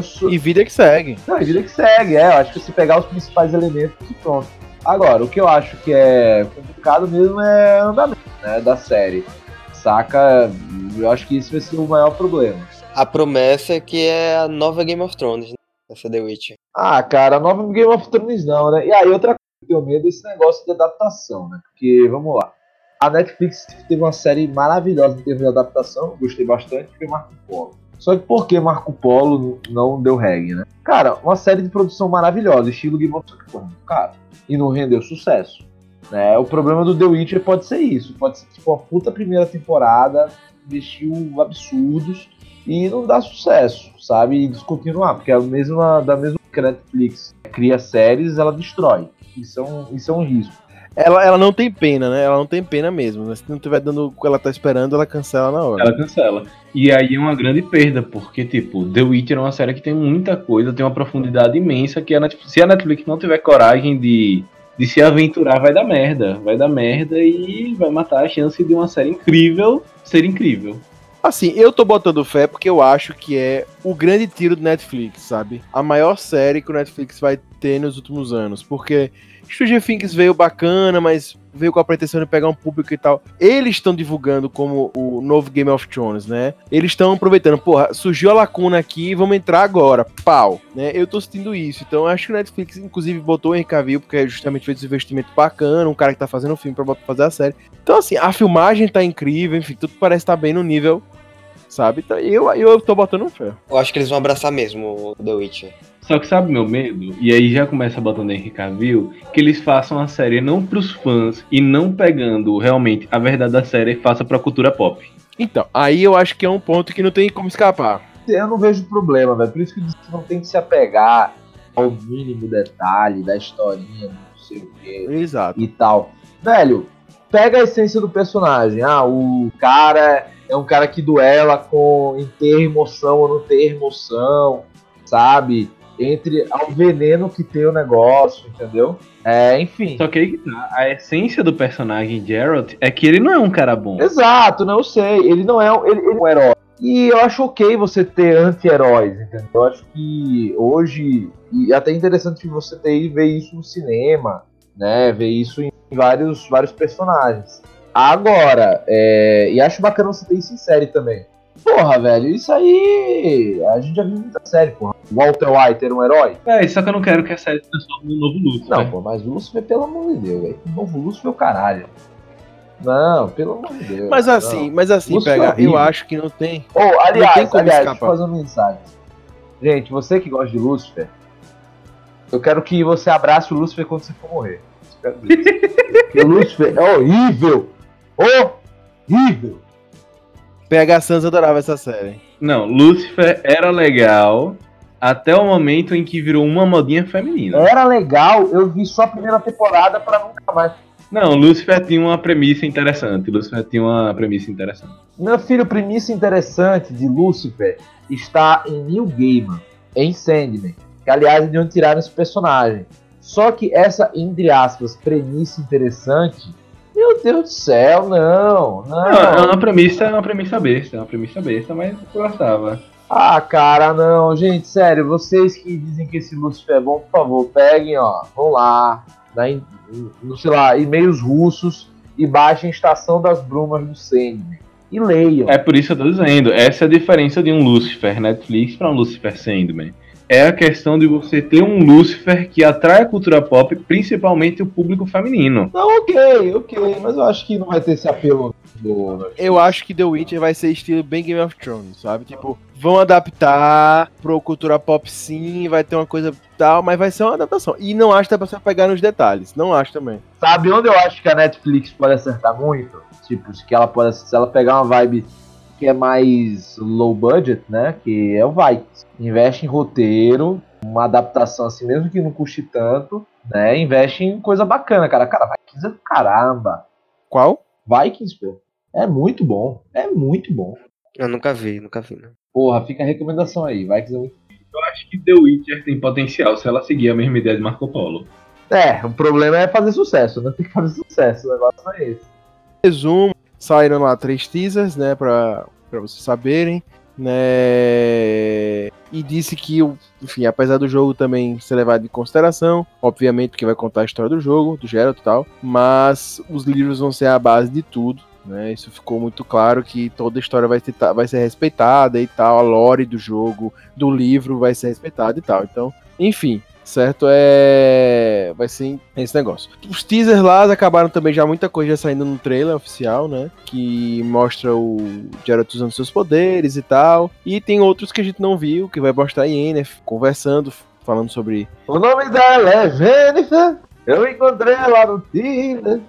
Sou.
E vida que segue.
Não, é vida que segue, é. Eu acho que se pegar os principais elementos e pronto. Agora, o que eu acho que é complicado mesmo é andamento né, da série. Saca? Eu acho que isso vai ser o maior problema.
A promessa é que é a nova Game of Thrones, né? Essa The Witcher.
Ah, cara, a nova Game of Thrones não, né? E aí, outra coisa que eu tenho medo é esse negócio de adaptação, né? Porque, vamos lá. A Netflix teve uma série maravilhosa em termos de adaptação, gostei bastante, foi Marco Polo. Só que por que Marco Polo não deu reggae, né? Cara, uma série de produção maravilhosa, estilo Game of Thrones, cara, e não rendeu sucesso. Né? O problema do The Witcher pode ser isso, pode ser tipo uma puta primeira temporada, investiu absurdos e não dá sucesso, sabe? E descontinuar, porque é a mesma, da mesma que a Netflix cria séries, ela destrói. Isso é um, isso é um risco.
Ela, ela não tem pena, né? Ela não tem pena mesmo. né? Se não tiver dando o que ela tá esperando, ela cancela na hora.
Ela cancela. E aí é uma grande perda, porque, tipo, The Witcher é uma série que tem muita coisa, tem uma profundidade imensa, que a Netflix, se a Netflix não tiver coragem de, de se aventurar, vai dar merda. Vai dar merda e vai matar a chance de uma série incrível ser incrível.
Assim, eu tô botando fé porque eu acho que é o grande tiro do Netflix, sabe? A maior série que o Netflix vai ter nos últimos anos. Porque Stranger Things veio bacana, mas veio com a pretensão de pegar um público e tal. Eles estão divulgando como o novo Game of Thrones, né? Eles estão aproveitando, porra, surgiu a lacuna aqui, vamos entrar agora, pau, né? Eu tô sentindo isso. Então acho que o Netflix, inclusive, botou o Henry Cavill, porque justamente fez esse investimento bacana, um cara que tá fazendo um filme pra fazer a série. Então, assim, a filmagem tá incrível, enfim, tudo parece estar bem no nível, sabe? Então, eu, eu tô botando fé.
Eu acho que eles vão abraçar mesmo o The Witcher.
Só que sabe meu medo? E aí já começa botando Henry Cavill, que eles façam a série não pros fãs e não pegando realmente a verdade da série e faça pra cultura pop.
Então, aí eu acho que é um ponto que não tem como escapar.
Eu não vejo problema, velho. Por isso que não tem que se apegar ao mínimo detalhe da historinha, não sei o quê.
Exato.
e tal. Velho, pega a essência do personagem. Ah, o cara é um cara que duela com em ter emoção ou não ter emoção, sabe? Entre ao veneno que tem o negócio, entendeu? É, enfim.
Só que tá. A essência do personagem Geralt é que ele não é um cara bom.
Exato, não sei. Ele não é, um- ele, ele é um herói. E eu acho ok você ter anti-heróis, entendeu? Eu acho que hoje. E até interessante você ter ver isso no cinema, né? Ver isso em vários, vários personagens. Agora, é, e acho bacana você ter isso em série também. Porra, velho, isso aí. A gente já viu muita série, porra. Walter White era um herói?
É, só que eu não quero que a série se transforme num novo Lúcifer.
Não, pô, mas Lúcifer, pelo amor de Deus, velho. O novo Lúcifer é o caralho. Não, pelo amor de Deus.
Mas
não.
assim, mas assim,
Lúcifer
pega,
é
eu acho que não tem.
Ô,
Não tem
aliás,
como
aliás,
escapar.
deixa eu fazer uma mensagem. Gente, você que gosta de Lúcifer, eu quero que você abrace o Lúcifer quando você for morrer. Porque o Lúcifer é horrível! Horrível!
PH Santos adorava essa série.
Não, Lúcifer era legal até o momento em que virou uma modinha feminina.
Era legal, eu vi só a primeira temporada pra nunca mais.
Não, Lúcifer tinha uma premissa interessante. Lúcifer tinha uma premissa interessante.
Meu filho, premissa interessante de Lúcifer está em Neil Gaiman, em Sandman, que aliás é de onde tiraram esse personagem. Só que essa, entre aspas, premissa interessante, meu Deus do céu, não,
Não, é uma premissa, é uma premissa besta, é uma premissa besta, mas eu gostava.
Ah, cara, não, gente, sério, vocês que dizem que esse Lúcifer é bom, por favor, peguem, ó, vão lá, na, no, sei lá, e-mails russos e baixem Estação das Brumas do Sandman. E leiam.
É por isso que eu tô dizendo, essa é a diferença de um Lucifer Netflix para um Lucifer Sandman. É a questão de você ter um Lucifer que atrai a cultura pop, principalmente o público feminino.
Não, ok, ok, mas eu acho que não vai ter esse apelo do.
Eu acho que The Witcher vai ser estilo bem Game of Thrones, sabe? Tipo, vão adaptar pro cultura pop sim, vai ter uma coisa tal, mas vai ser uma adaptação. E não acho que dá pra você pegar nos detalhes. Não acho também.
Sabe onde eu acho que a Netflix pode acertar muito? Tipo, que ela pode, se ela pegar uma vibe que é mais low budget, né? Que é o Vikings. Investe em roteiro, uma adaptação assim, mesmo que não custe tanto, né? Investe em coisa bacana, cara. Cara, Vikings é do caramba.
Qual?
Vikings, pô. É muito bom. É muito bom.
Eu nunca vi, nunca vi, não.
Porra, fica a recomendação aí. Vikings é muito.
Eu acho que The Witcher tem potencial se ela seguir a mesma ideia de Marco Polo.
É, o problema é fazer sucesso, né? Tem que fazer sucesso. O negócio não é esse.
Resumo, saíram lá três teasers, né, pra vocês saberem, né, e disse que, enfim, apesar do jogo também ser levado em consideração, obviamente porque vai contar a história do jogo, do Geralt e tal, mas os livros vão ser a base de tudo, né, isso ficou muito claro que toda a história vai ser, vai ser respeitada e tal, a lore do jogo, do livro vai ser respeitada e tal, então, enfim, certo? É. Vai ser esse negócio. Os teasers lá acabaram também já muita coisa já saindo no trailer oficial, né? Que mostra o Geralt usando seus poderes e tal. E tem outros que a gente não viu, que vai mostrar a Yennefer conversando, falando sobre.
O nome dela é Jennifer. Eu encontrei ela no Tinder.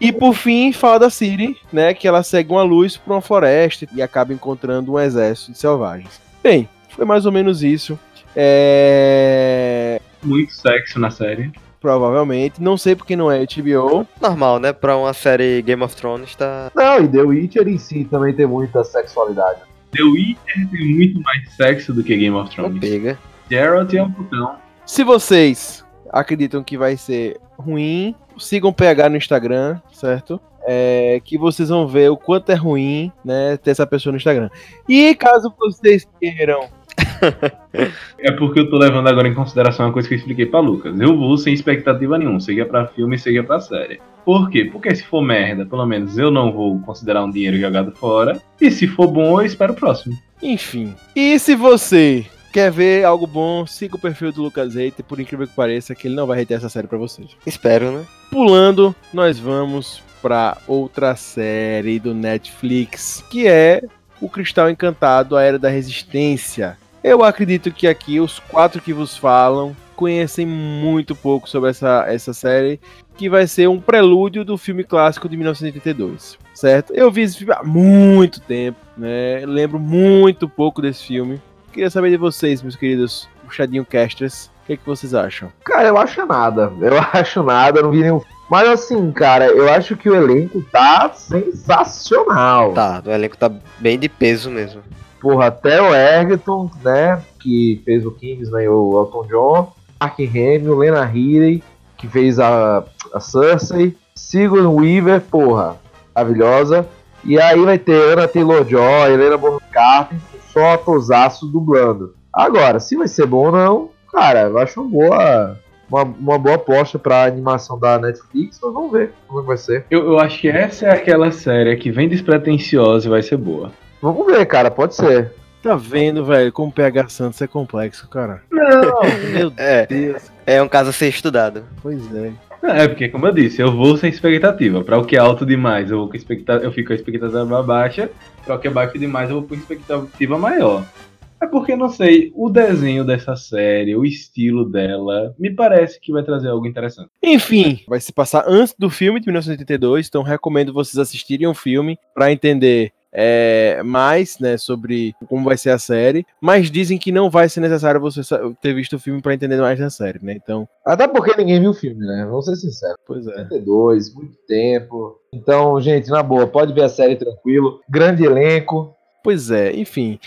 E por fim, fala da Ciri, né? Que ela segue uma luz pra uma floresta e acaba encontrando um exército de selvagens. Bem, foi mais ou menos isso. É.
Muito sexo na série.
Provavelmente. Não sei porque não é HBO.
Normal, né? Pra uma série Game of Thrones tá.
Não, e The Witcher em si também tem muita sexualidade.
The Witcher tem muito mais sexo do que Game of
Não
Thrones.
pega.
Geralt é um putão.
Se vocês acreditam que vai ser ruim, sigam o PH no Instagram, certo? É, que vocês vão ver o quanto é ruim, né, ter essa pessoa no Instagram. E caso vocês queiram,
É porque eu tô levando agora em consideração uma coisa que eu expliquei pra Lucas. Eu vou sem expectativa nenhuma, seja pra filme, seja pra série. Por quê? Porque se for merda, pelo menos eu não vou considerar um dinheiro jogado fora. E se for bom, eu espero o próximo.
enfim. E se você quer ver algo bom, siga o perfil do Lucas Reiter, por incrível que pareça, que ele não vai reter essa série pra vocês.
Espero, né?
Pulando, nós vamos pra outra série do Netflix, que é O Cristal Encantado, a Era da Resistência. Eu acredito que aqui os quatro que vos falam conhecem muito pouco sobre essa, essa série, que vai ser um prelúdio do filme clássico de 1982, certo? Eu vi esse filme há muito tempo, né? Lembro muito pouco desse filme. Queria saber de vocês, meus queridos puxadinho casters, o que, é que vocês acham?
Cara, eu acho nada. Eu acho nada, não vi nenhum Mas assim, cara, eu acho que o elenco tá sensacional.
Tá, o elenco tá bem de peso mesmo.
Porra, até o Egerton, né? Que fez o Kingsman e o Elton John. Mark Hamill, Lena Headey, que fez a, a Cersei. Sigourney Weaver, porra, maravilhosa. E aí vai ter Ana Taylor-Joy, Helena Bonham Carter, só atosaço dublando. Agora, se vai ser bom ou não, cara, eu acho uma boa, uma, uma boa aposta pra animação da Netflix, mas vamos ver como é vai ser.
Eu, eu acho que essa é aquela série que vem despretensiosa e vai ser boa.
Vamos ver, cara, pode ser.
Tá vendo, velho, como PH Santos é complexo, cara.
Não,
Meu
É,
Deus.
é um caso a ser estudado.
Pois é.
É, porque como eu disse, eu vou sem expectativa. Pra o que é alto demais, eu vou com expectativa, eu fico com a expectativa baixa. Pra o que é baixo demais, eu vou com expectativa maior. É porque, não sei, o desenho dessa série, o estilo dela, me parece que vai trazer algo interessante.
Enfim, vai se passar antes do filme de 1982, então recomendo vocês assistirem o filme pra entender é, mais né, sobre como vai ser a série. Mas dizem que não vai ser necessário você ter visto o filme pra entender mais da série, né? Então,
até porque ninguém viu o filme, né? Vamos ser sinceros.
pois é.
72, muito tempo. Então, gente, na boa, pode ver a série tranquilo. Grande elenco.
Pois é, enfim.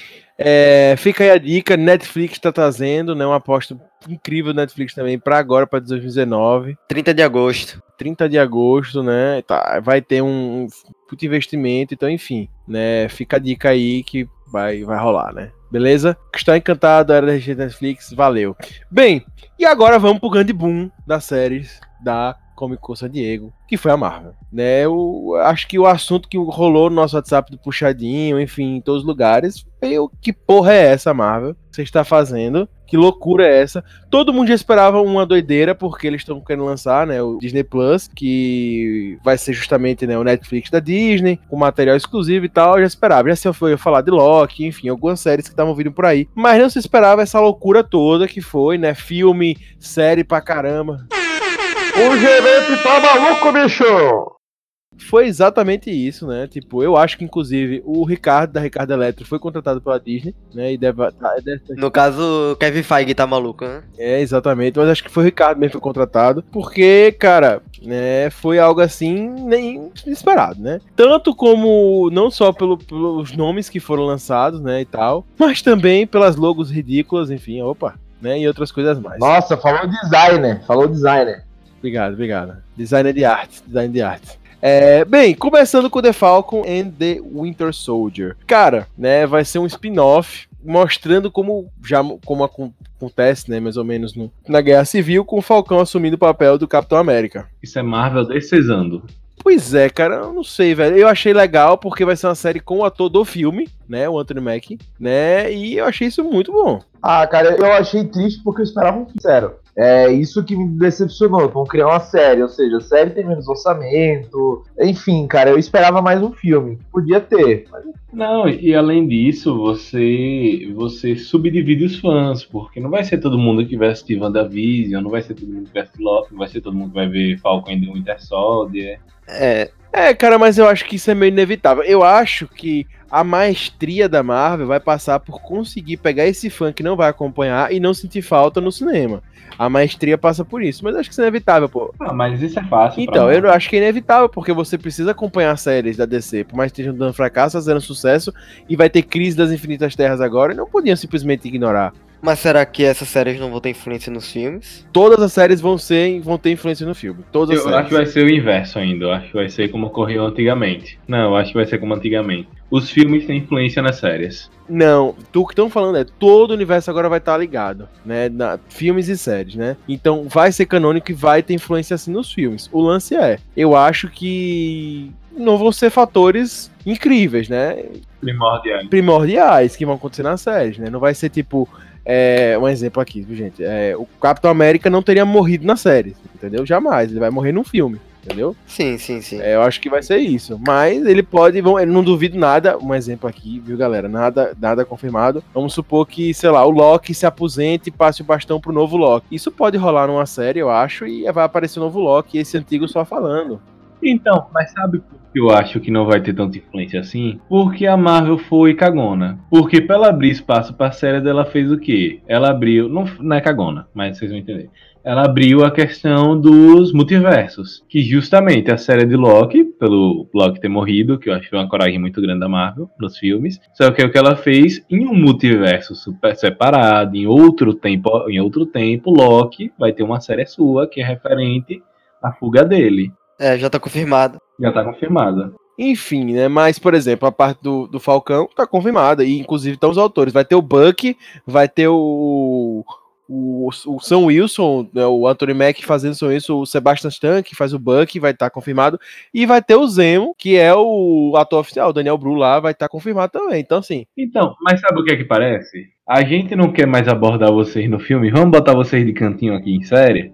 É, fica aí a dica, Netflix tá trazendo, né? Uma aposta incrível da Netflix também pra agora, pra 2019.
30 de agosto.
30 de agosto, né? Tá, vai ter um, um puto investimento, então, enfim, né? Fica a dica aí que vai, vai rolar, né? Beleza? Está encantado, era da Netflix, valeu. Bem, e agora vamos pro grande boom das séries da Comic Con San Diego, que foi a Marvel, né? Eu acho que o assunto que rolou no nosso WhatsApp do Puxadinho, enfim, em todos os lugares, foi o que porra é essa Marvel você está fazendo? Que loucura é essa? Todo mundo já esperava uma doideira, porque eles estão querendo lançar, né, o Disney Plus, que vai ser justamente, né, o Netflix da Disney, com material exclusivo e tal, eu já esperava. Já se foi falar de Loki, enfim, algumas séries que estavam vindo por aí. Mas não se esperava essa loucura toda que foi, né, filme, série pra caramba.
O gerente tá maluco, bicho!
Foi exatamente isso, né? Tipo, eu acho que inclusive o Ricardo da Ricardo Eletro foi contratado pela Disney, né? E deve, tá- deve
No caso, o Kevin Feige tá maluco, né?
É, exatamente, mas acho que foi o Ricardo mesmo que foi contratado, porque, cara, né, foi algo assim nem esperado, né? Tanto como, não só pelo- pelos nomes que foram lançados, né, e tal, mas também pelas logos ridículas, enfim, opa, né, e outras coisas mais.
Nossa, falou designer. Falou designer.
Obrigado, obrigado. Designer de arte, design de arte. É, bem, começando com The Falcon and the Winter Soldier. Cara, né, vai ser um spin-off mostrando como já como acon- acontece, né, mais ou menos no- na Guerra Civil, com o Falcão assumindo o papel do Capitão América.
Isso é Marvel decisando.
Pois é, cara, eu não sei, velho. Eu achei legal porque vai ser uma série com o ator do filme, né, o Anthony Mackie, né, e eu achei isso muito bom.
Ah, cara, eu achei triste porque eu esperava um sincero. É isso que me decepcionou. Vão criar uma série, ou seja, a série tem menos orçamento. Enfim, cara, eu esperava mais um filme. Podia ter, mas
Não, e além disso, você você subdivide os fãs, porque não vai ser todo mundo que vai assistir WandaVision, não vai ser todo mundo que vai assistir Loki, não vai ser todo mundo que vai ver Falcon and the Winter Soldier.
É,
É, cara, mas eu acho que isso é meio inevitável. Eu acho que a maestria da Marvel vai passar por conseguir pegar esse fã que não vai acompanhar e não sentir falta no cinema. A maestria passa por isso, mas eu acho que isso é inevitável, pô.
Ah, mas isso é fácil.
Então, eu acho que é inevitável, porque você precisa acompanhar séries da DC, por mais que estejam dando fracasso, fazendo sucesso, e vai ter crise das infinitas terras agora, e não podiam simplesmente ignorar.
mas será que essas séries não vão ter influência nos filmes?
Todas as séries vão ser, vão ter influência no filme. Todas as
Eu acho que vai ser o inverso ainda. Eu acho que vai ser como ocorreu antigamente. Não, eu acho que vai ser como antigamente. Os filmes têm influência nas séries.
Não, tu que estão falando é todo o universo agora vai estar ligado, né? Na, filmes e séries, né? Então vai ser canônico e vai ter influência assim nos filmes. O lance é, eu acho que não vão ser fatores incríveis, né?
Primordiais.
Primordiais que vão acontecer nas séries, né? Não vai ser tipo. é, um exemplo aqui, viu, gente? É, o Capitão América não teria morrido na série, entendeu? Jamais. Ele vai morrer num filme, entendeu?
Sim, sim, sim.
É, eu acho que vai ser isso. Mas ele pode. vão- Eu não duvido nada. Um exemplo aqui, viu, galera? Nada, nada confirmado. Vamos supor que, sei lá, o Loki se aposente e passe o bastão pro novo Loki. Isso pode rolar numa série, eu acho, e vai aparecer o novo Loki e esse antigo só falando.
Então, mas sabe por que eu acho que não vai ter tanta influência assim? Porque a Marvel foi cagona. Porque pra ela abrir espaço pra série dela fez o quê? Ela abriu. Não, não é cagona, mas vocês vão entender. Ela abriu a questão dos multiversos. Que justamente a série de Loki, pelo Loki ter morrido, que eu acho uma coragem muito grande da Marvel nos filmes. Só que é o que ela fez em um multiverso super separado, em outro tempo, em outro tempo, Loki vai ter uma série sua que é referente à fuga dele.
É, já tá confirmado.
Já tá confirmada.
Enfim, né? Mas, por exemplo, a parte do, do Falcão tá confirmada. E, inclusive, estão os autores. Vai ter o Buck, vai ter o. O, o Sam Wilson, né, o Anthony Mack fazendo Sam Wilson, o Sebastian Stan, que faz o Buck, vai estar confirmado. E vai ter o Zemo, que é o ator oficial, o Daniel Bru lá, vai estar confirmado também. Então, assim.
Então, mas sabe o que é que parece? A gente não quer mais abordar vocês no filme, vamos botar vocês de cantinho aqui em série?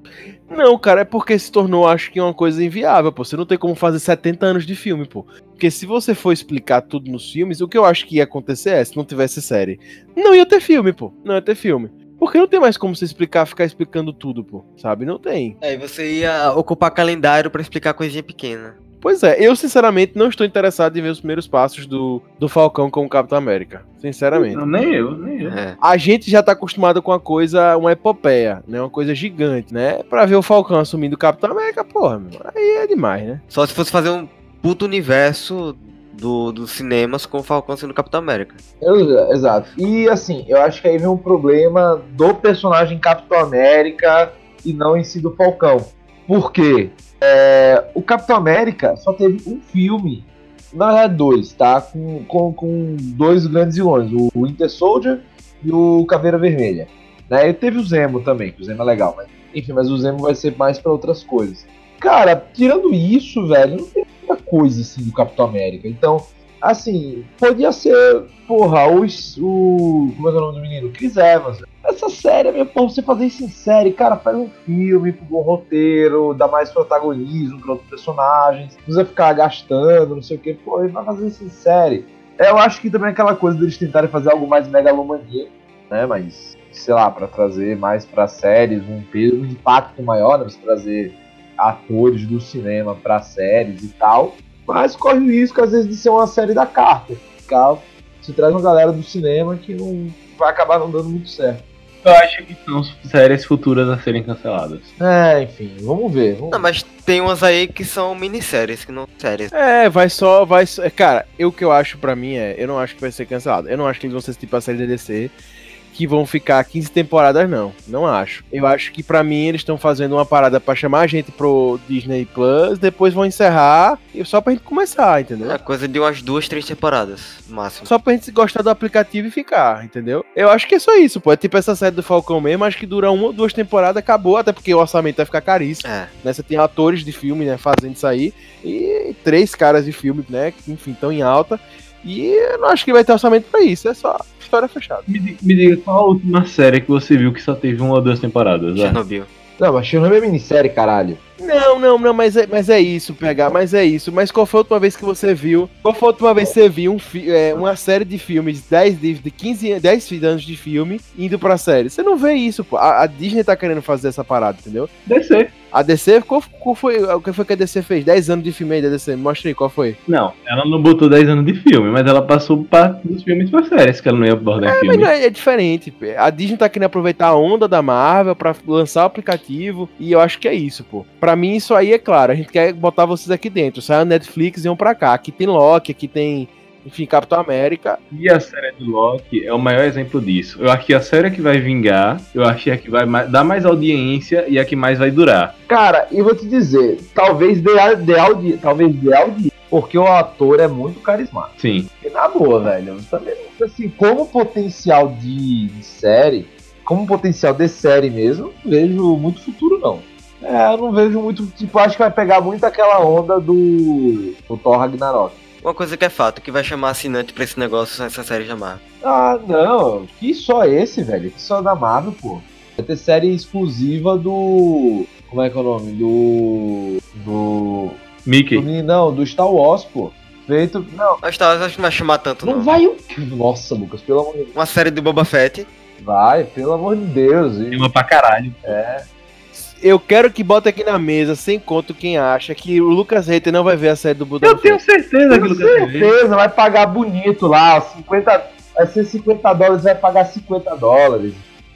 Não, cara, é porque se tornou, acho que, uma coisa inviável, pô. Você não tem como fazer 70 anos de filme, pô. Porque se você for explicar tudo nos filmes, o que eu acho que ia acontecer é, se não tivesse série, não ia ter filme, pô. Não ia ter filme. Porque não tem mais como você explicar, ficar explicando tudo, pô. Sabe? Não tem.
Aí você ia ocupar calendário pra explicar coisinha pequena.
Pois é, eu sinceramente não estou interessado em ver os primeiros passos do, do Falcão como Capitão América. Sinceramente.
Não, nem eu, nem eu.
É.
A gente já tá acostumado com uma coisa, uma epopeia, né? Uma coisa gigante, né? Pra ver o Falcão assumindo o Capitão América, porra, meu, aí é demais, né?
Só se fosse fazer um puto universo do, dos cinemas com o Falcão sendo Capitão América.
Exato. E assim, eu acho que aí vem um problema do personagem Capitão América e não em si do Falcão. Por quê? É, o Capitão América só teve um filme, na verdade dois, tá? Com, com, com dois grandes vilões, o Winter Soldier e o Caveira Vermelha. Né? E teve o Zemo também, que o Zemo é legal, mas enfim, mas o Zemo vai ser mais pra outras coisas. Cara, tirando isso, velho, não tem coisa assim do Capitão América. Então, assim, podia ser, porra, os, o. Como é que é o nome do menino? Chris Evans. Essa série, meu, pra você fazer isso em série, cara, faz um filme, um bom roteiro, dá mais protagonismo pra outros personagens, não precisa ficar gastando, não sei o que, pô, ele vai fazer isso em série. É, Eu acho que também é aquela coisa deles tentarem fazer algo mais megalomaníaco, né? Mas, sei lá, pra trazer mais pra séries, um peso, um impacto maior, né? Pra trazer atores do cinema pra séries e tal. Mas corre o risco, às vezes, de ser uma série da carta. Ficar, se traz uma galera do cinema que não vai acabar não dando muito certo.
Eu acho que são séries futuras a serem canceladas.
É, enfim, vamos ver. Vamos
Não, mas tem umas aí que são minisséries, que não séries.
É, vai só, vai só. Cara, eu, o que eu acho pra mim é, eu não acho que vai ser cancelado. Eu não acho que eles vão ser tipo a série da DC, que vão ficar 15 temporadas, não. Não acho. Eu acho que pra mim eles estão fazendo uma parada pra chamar a gente pro Disney Plus, depois vão encerrar, e só pra gente começar, entendeu?
É coisa de umas duas, três temporadas, no máximo.
Só pra gente gostar do aplicativo e ficar, entendeu? Eu acho que é só isso, pô. É tipo essa série do Falcão mesmo, acho que dura uma ou duas temporadas, acabou, até porque o orçamento vai ficar caríssimo.
É.
né? Você tem atores de filme, né, fazendo isso aí, e três caras de filme, né, que enfim, estão em alta. E eu não acho que vai ter orçamento pra isso, é só história fechada.
Me, di- me diga qual a última série que você viu que só teve uma ou duas temporadas? né?
Chernobyl.
Não, mas Chernobyl é minissérie, caralho.
Não, não, não, mas é, mas é isso, pegar, mas é isso. Mas qual foi a última vez que você viu? Qual foi a última vez que você viu um fi- é, uma série de filmes, 10 de, de 15 an- 10 anos de filme, indo pra série? Você não vê isso, pô. A, a Disney tá querendo fazer essa parada, entendeu?
DC.
A DC, qual, qual foi, o que foi que a DC fez? 10 anos de filme aí da DC, mostra aí, qual foi?
Não, ela não botou 10 anos de filme, mas ela passou parte dos filmes pra séries, que ela não ia abordar
É,
filme.
mas é, é diferente. A Disney tá querendo aproveitar a onda da Marvel pra lançar o aplicativo e eu acho que é isso, pô. Pra mim, isso aí é claro. A gente quer botar vocês aqui dentro. Sai a Netflix e vão pra cá. Aqui tem Loki, aqui tem, enfim, Capitão América.
E a série do Loki é o maior exemplo disso. Eu acho que a série que vai vingar, eu acho que é a que vai dar mais audiência e a que mais vai durar.
Cara, e vou te dizer, talvez dê, audi, talvez dê audiência, porque o ator é muito carismático.
Sim.
E na boa, velho, também, assim, como potencial de, de série, como potencial de série mesmo, não vejo muito futuro, não. É, eu não vejo muito, tipo, acho que vai pegar muito aquela onda do, do Thor Ragnarok.
Uma coisa que é fato, que vai chamar assinante pra esse negócio essa série de Marvel.
Ah, não, que só esse, velho, que só da Marvel, pô. Vai ter série exclusiva do, como é que é o nome? Do, do,
Mickey.
do não, do Star Wars, pô. Feito, não,
Mas tá, acho que não vai chamar tanto,
não
não.
vai o... Nossa, Lucas, pelo amor de Deus.
Uma série do Boba Fett.
Vai, pelo amor de Deus.
Tem uma pra caralho.
Eu quero que bote aqui na mesa, sem conto, quem acha que o Lucas Reiter não vai ver a série do Buda.
Eu tenho certeza que
Com
o Lucas
certeza, vai pagar bonito lá, 50, vai ser 50 dólares, vai pagar 50 dólares.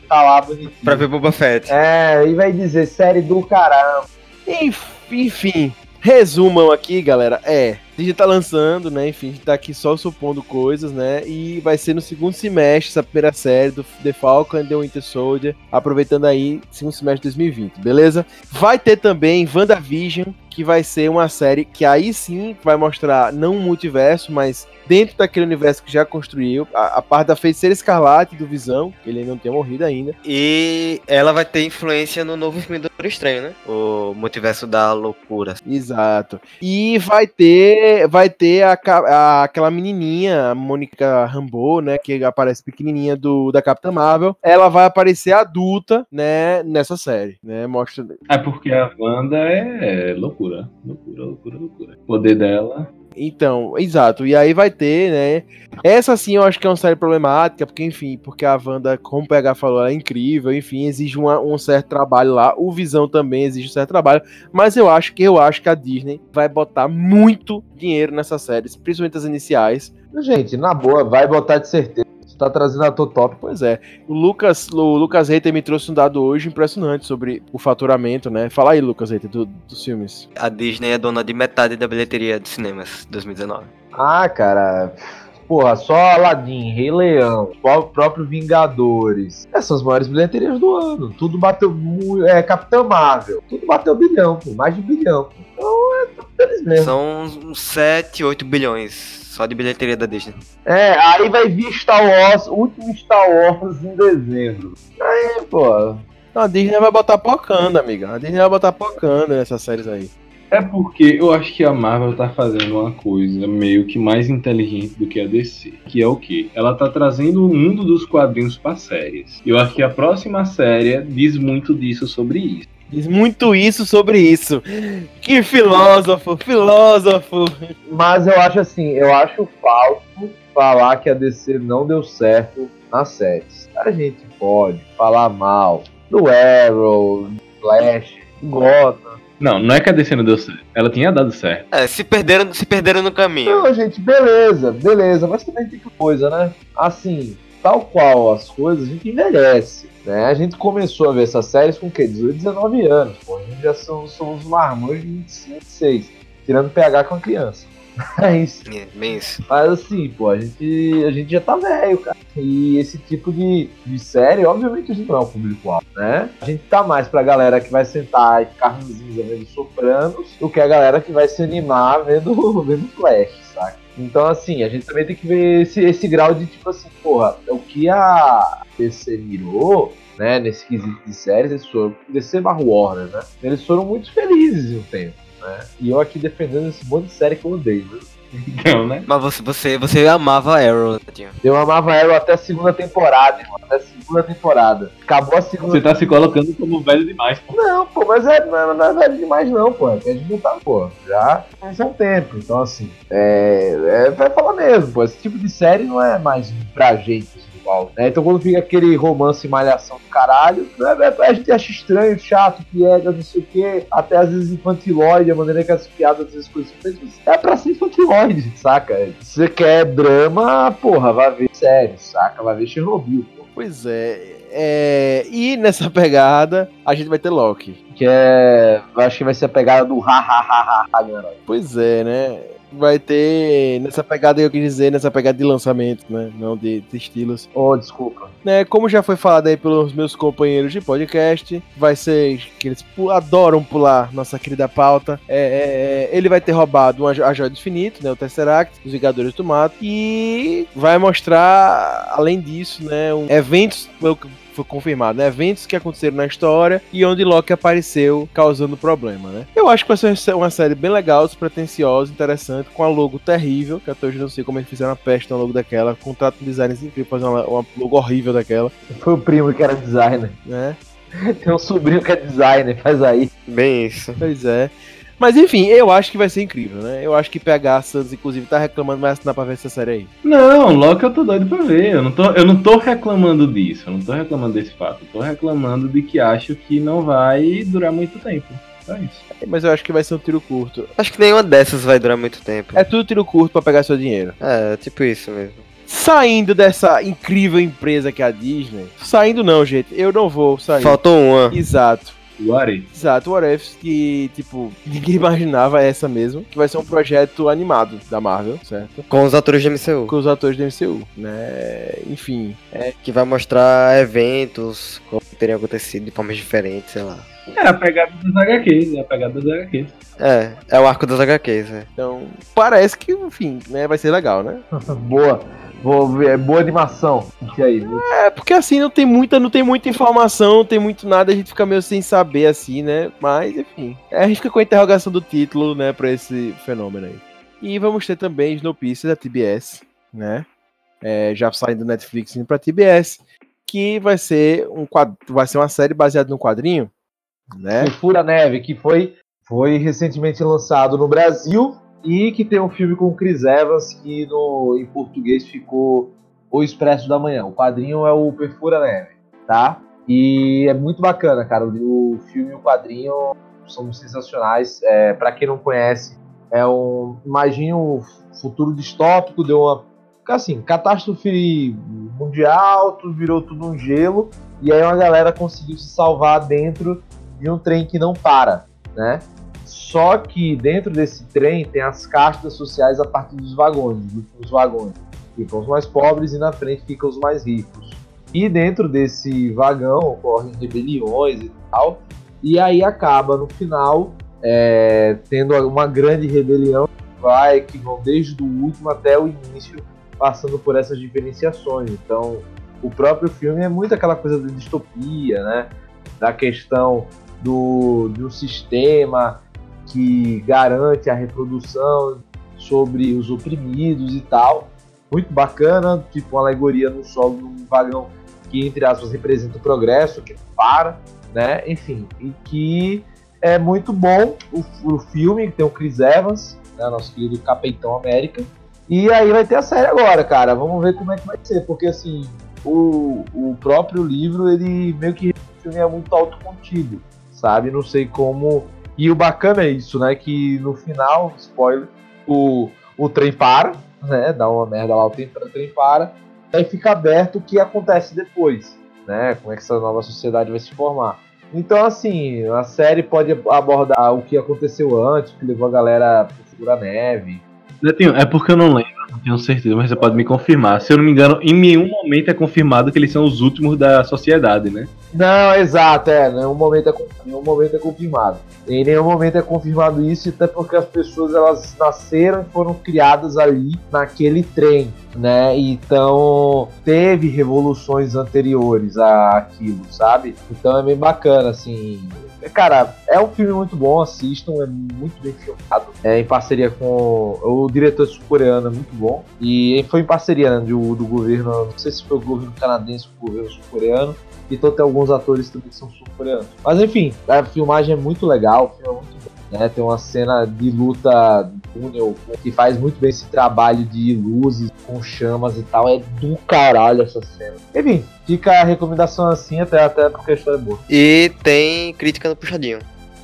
Tá lá bonitinho.
Pra ver Boba Fett.
É, e vai dizer série do caramba.
Enf- Enfim, resumam aqui, galera. É, a gente tá lançando, né? Enfim, a gente tá aqui só supondo coisas, né? E vai ser no segundo semestre essa primeira série do The Falcon and the Winter Soldier, aproveitando aí segundo semestre de 2020, beleza? Vai ter também WandaVision, que vai ser uma série que aí sim vai mostrar não um multiverso, mas dentro daquele universo que já construiu, a, a parte da Feiticeira Escarlate do Visão, que ele não tem morrido ainda.
E ela vai ter influência no novo filme do Doutor Estranho, né? O Multiverso da Loucura.
Exato. E vai ter, vai ter a, a- aquela menininha, a Mônica Rambeau, né, que aparece pequenininha do da Capitã Marvel. Ela vai aparecer adulta, né, nessa série, né? Mostra
É porque a Wanda é loucura. Loucura, loucura, loucura. O poder dela.
Então, exato. E aí vai ter, né? Essa sim eu acho que é uma série problemática, porque, enfim, porque a Wanda, como o PH falou, ela é incrível, enfim, exige uma- um certo trabalho lá. O Visão também exige um certo trabalho. Mas eu acho que eu acho que a Disney vai botar muito dinheiro nessas séries, principalmente as iniciais.
Gente, na boa, vai botar de certeza. Tá trazendo ator top.
Pois é. O Lucas, o Lucas Reiter me trouxe um dado hoje impressionante sobre o faturamento, né? Fala aí, Lucas Reiter, do- dos filmes.
A Disney é dona de metade da bilheteria de cinemas 2019.
Ah, cara. Porra, só Aladdin, Rei Leão, o próprio Vingadores. Essas são as maiores bilheterias do ano. Tudo bateu muito. É, Capitã Marvel. Tudo bateu bilhão, pô. Mais de bilhão. Pô. Então é tudo deles mesmo.
São uns 7, 8 bilhões só de bilheteria da Disney.
É, aí vai vir Star Wars, último Star Wars em dezembro. Aí, pô.
Não, a Disney vai botar pocando, amiga. A Disney vai botar pocando nessas séries aí.
É porque eu acho que a Marvel tá fazendo uma coisa meio que mais inteligente do que a DC. Que é o quê? Ela tá trazendo o mundo dos quadrinhos pra séries. Eu acho que a próxima série diz muito disso sobre isso.
Diz muito isso sobre isso. Que filósofo, filósofo.
Mas eu acho assim, eu acho falso falar que a DC não deu certo nas séries. A gente pode falar mal do Arrow, do Flash, do Gotham.
Não, não é que a DC não deu certo. Ela tinha dado certo.
É, se perderam, se perderam no caminho.
Não, gente, beleza, beleza, mas também tem que coisa, né? Assim, tal qual as coisas, a gente envelhece. Né? A gente começou a ver essas séries com o quê? 18, 19 anos. Pô. A gente já são, somos marmões de 25, 26. Tirando PH com a criança. É isso.
É, bem isso.
Mas assim, pô, a gente, a gente já tá velho, cara. E esse tipo de, de série, obviamente, a gente não é o público-alvo, né? A gente tá mais pra galera que vai sentar e ficar ranzinza vendo Sopranos do que a galera que vai se animar vendo, vendo Flash, saca? Então, assim, a gente também tem que ver esse, esse grau de, tipo assim, porra, o que a DC mirou, né, nesse quesito de séries, eles foram, DC barra Warner, né? Eles foram muito felizes em um tempo, né? E eu aqui defendendo esse monte de série que eu odeio, viu?
Então, né?
Mas você, você, você amava Arrow, Tadinho.
Eu amava Arrow até a segunda temporada, irmão. Até a segunda temporada. Acabou a segunda
Você tá se colocando como velho demais, pô.
Não, pô, mas é, não, é- não é velho demais não, pô. É a gente não tá, pô. Já faz um tempo. Então, assim, é, é. Vai falar mesmo, pô. Esse tipo de série não é mais pra gente, igual. Né? Então, quando fica aquele romance malhação do caralho, é, é- a gente acha estranho, chato, piega, não sei o quê. Até às vezes infantilóide, a maneira que as piadas às vezes coisas. É pra ser infantilóide, saca? Se você quer drama, porra, vai ver série, saca? Vai ver Chernobyl, pô.
Pois é, é. E nessa pegada, a gente vai ter Loki.
Que é. Acho que vai ser a pegada do ha ha ha ha, ha.
Pois é, né? Vai ter nessa pegada, eu quis dizer, nessa pegada de lançamento, né? Não de, de estilos.
Oh, desculpa.
né, como já foi falado aí pelos meus companheiros de podcast, vai ser que eles adoram pular nossa querida pauta. É, é, é, ele vai ter roubado uma, a Joia do Infinito, né, o Tesseract, os Vingadores do Mato, e vai mostrar, além disso, né, um- eventos, pelo que foi confirmado, né, eventos que aconteceram na história e onde Loki apareceu causando problema, né. Eu acho que vai ser uma série bem legal, despretensiosa, interessante, com a logo terrível, que até hoje eu não sei como é que fizeram a peste na logo daquela, contrato um design incrível pra fazer uma, uma logo horrível daquela,
Foi o primo que era designer.
né?
Tem um sobrinho que é designer, faz aí.
Bem isso.
Pois é. Mas enfim, eu acho que vai ser incrível, né? Eu acho que PH Santos, inclusive, tá reclamando, vai assinar pra ver essa série aí.
Não, logo eu tô doido pra ver. Eu não tô, eu não tô reclamando disso, eu não tô reclamando desse fato. Eu tô reclamando de que acho que não vai durar muito tempo. Só isso.
Mas eu acho que vai ser um tiro curto.
Acho que nenhuma dessas vai durar muito tempo.
É tudo tiro curto pra pegar seu dinheiro.
É, tipo isso mesmo.
Saindo dessa incrível empresa que é a Disney. Saindo não, gente. Eu não vou sair.
Faltou uma.
Exato.
What if?
Exato, o What If, que, tipo, ninguém imaginava essa mesmo, que vai ser um projeto animado da Marvel, certo?
Com os atores de MCU.
Com os atores do MCU, né? Enfim,
Que vai mostrar eventos, como teriam acontecido de formas diferentes, sei lá.
É a pegada dos HQs, é a pegada dos HQs.
É, é o arco das HQs, né?
então, parece que, enfim, né, vai ser legal, né?
boa. Vou ver, boa animação. E aí?
É, porque assim, não tem muita, não tem muita informação, não tem muito nada, a gente fica meio sem saber, assim, né? Mas, enfim, a gente fica com a interrogação do título, né, pra esse fenômeno aí. E vamos ter também Snowpiercer da TBS, né? É, já saindo do Netflix indo pra TBS, que vai ser um quad... vai ser uma série baseada num quadrinho, né?
O Fura Neve, que foi, foi recentemente lançado no Brasil e que tem um filme com Chris Evans que no, em português ficou O Expresso da Manhã. O quadrinho é o Perfura Neve, tá? E é muito bacana, cara. O filme e o quadrinho são sensacionais. É, para quem não conhece, é um. Imagine um futuro distópico, deu uma. Assim, catástrofe mundial, tudo virou tudo um gelo. E aí uma galera conseguiu se salvar dentro de um trem que não para, né? Só que dentro desse trem tem as castas sociais a partir dos vagões, dos últimos vagões. Ficam os mais pobres e na frente ficam os mais ricos. E dentro desse vagão ocorrem rebeliões e tal. E aí acaba no final é, tendo uma grande rebelião que vai que vão desde o último até o início, passando por essas diferenciações. Então, o próprio filme é muito aquela coisa da distopia, né? Da questão do, um sistema que garante a reprodução sobre os oprimidos e tal. Muito bacana, tipo uma alegoria no solo de um vagão que, entre aspas, representa o progresso, que para, né? Enfim, e que é muito bom o, o filme, que tem o Chris Evans, né, nosso querido Capitão América. E aí vai ter a série agora, cara. Vamos ver como é que vai ser, porque assim, o, o próprio livro, ele meio que o filme é muito autocontido, sabe? Não sei como. E o bacana é isso, né? Que no final, spoiler, o, o trem para, né? Dá uma merda lá, o trem, o trem para. Aí fica aberto o que acontece depois, né? Como é que essa nova sociedade vai se formar. Então, assim, a série pode abordar o que aconteceu antes, que levou a galera pro Figura Neve.
É porque eu não lembro, tenho certeza, mas você pode me confirmar. Se eu não me engano, em nenhum momento é confirmado que eles são os últimos da sociedade, né?
Não, exato, é. Nenhum momento é, nenhum momento é confirmado. Em nenhum momento é confirmado isso, até porque as pessoas elas nasceram e foram criadas ali naquele trem, né? Então teve revoluções anteriores a aquilo, sabe? Então é bem bacana, assim. Cara, é um filme muito bom, assistam, é muito bem filmado. É em parceria com o diretor sul-coreano, é muito bom. E foi em parceria né, do, do governo, não sei se foi o governo canadense ou o governo sul-coreano. Então tem alguns atores também que são sul-coreanos. Mas enfim, a filmagem é muito legal, o filme é muito. Né? Tem uma cena de luta túnel que faz muito bem esse trabalho de luzes com chamas e tal. É do caralho essa cena. Enfim, fica a recomendação assim, até, até porque a história é boa.
E tem crítica no Puxadinho.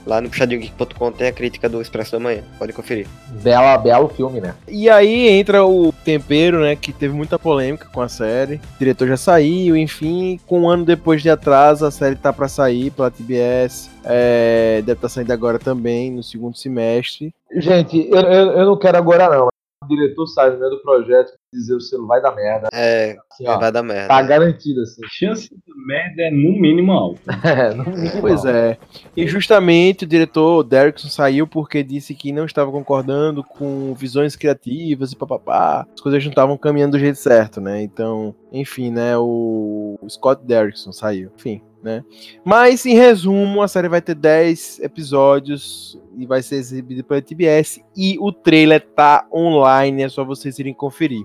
Lá no puxadinhogeek.com tem a crítica do Expresso da Manhã. Pode conferir.
Bela, belo filme, né?
E aí entra o tempero, né? Que teve muita polêmica com a série. O diretor já saiu, enfim. Com um ano depois de atraso, a série tá pra sair pela TBS. É, deve estar saindo agora também, no segundo semestre.
Gente, eu, eu, eu não quero agora não. O diretor sai no meio do projeto e dizer o selo vai dar merda.
É,
Assim, ó,
vai dar merda.
tá garantido assim.
A chance da merda é no mínimo alta.
É, no mínimo.
Pois é. E justamente o diretor Derrickson saiu porque disse que não estava concordando com visões criativas e papapá. As coisas não estavam caminhando do jeito certo, né? Então, enfim, né? O Scott Derrickson saiu. Enfim. Né? Mas, em resumo, a série vai ter 10 episódios e vai ser exibida pela TBS. E o trailer tá online, é só vocês irem conferir.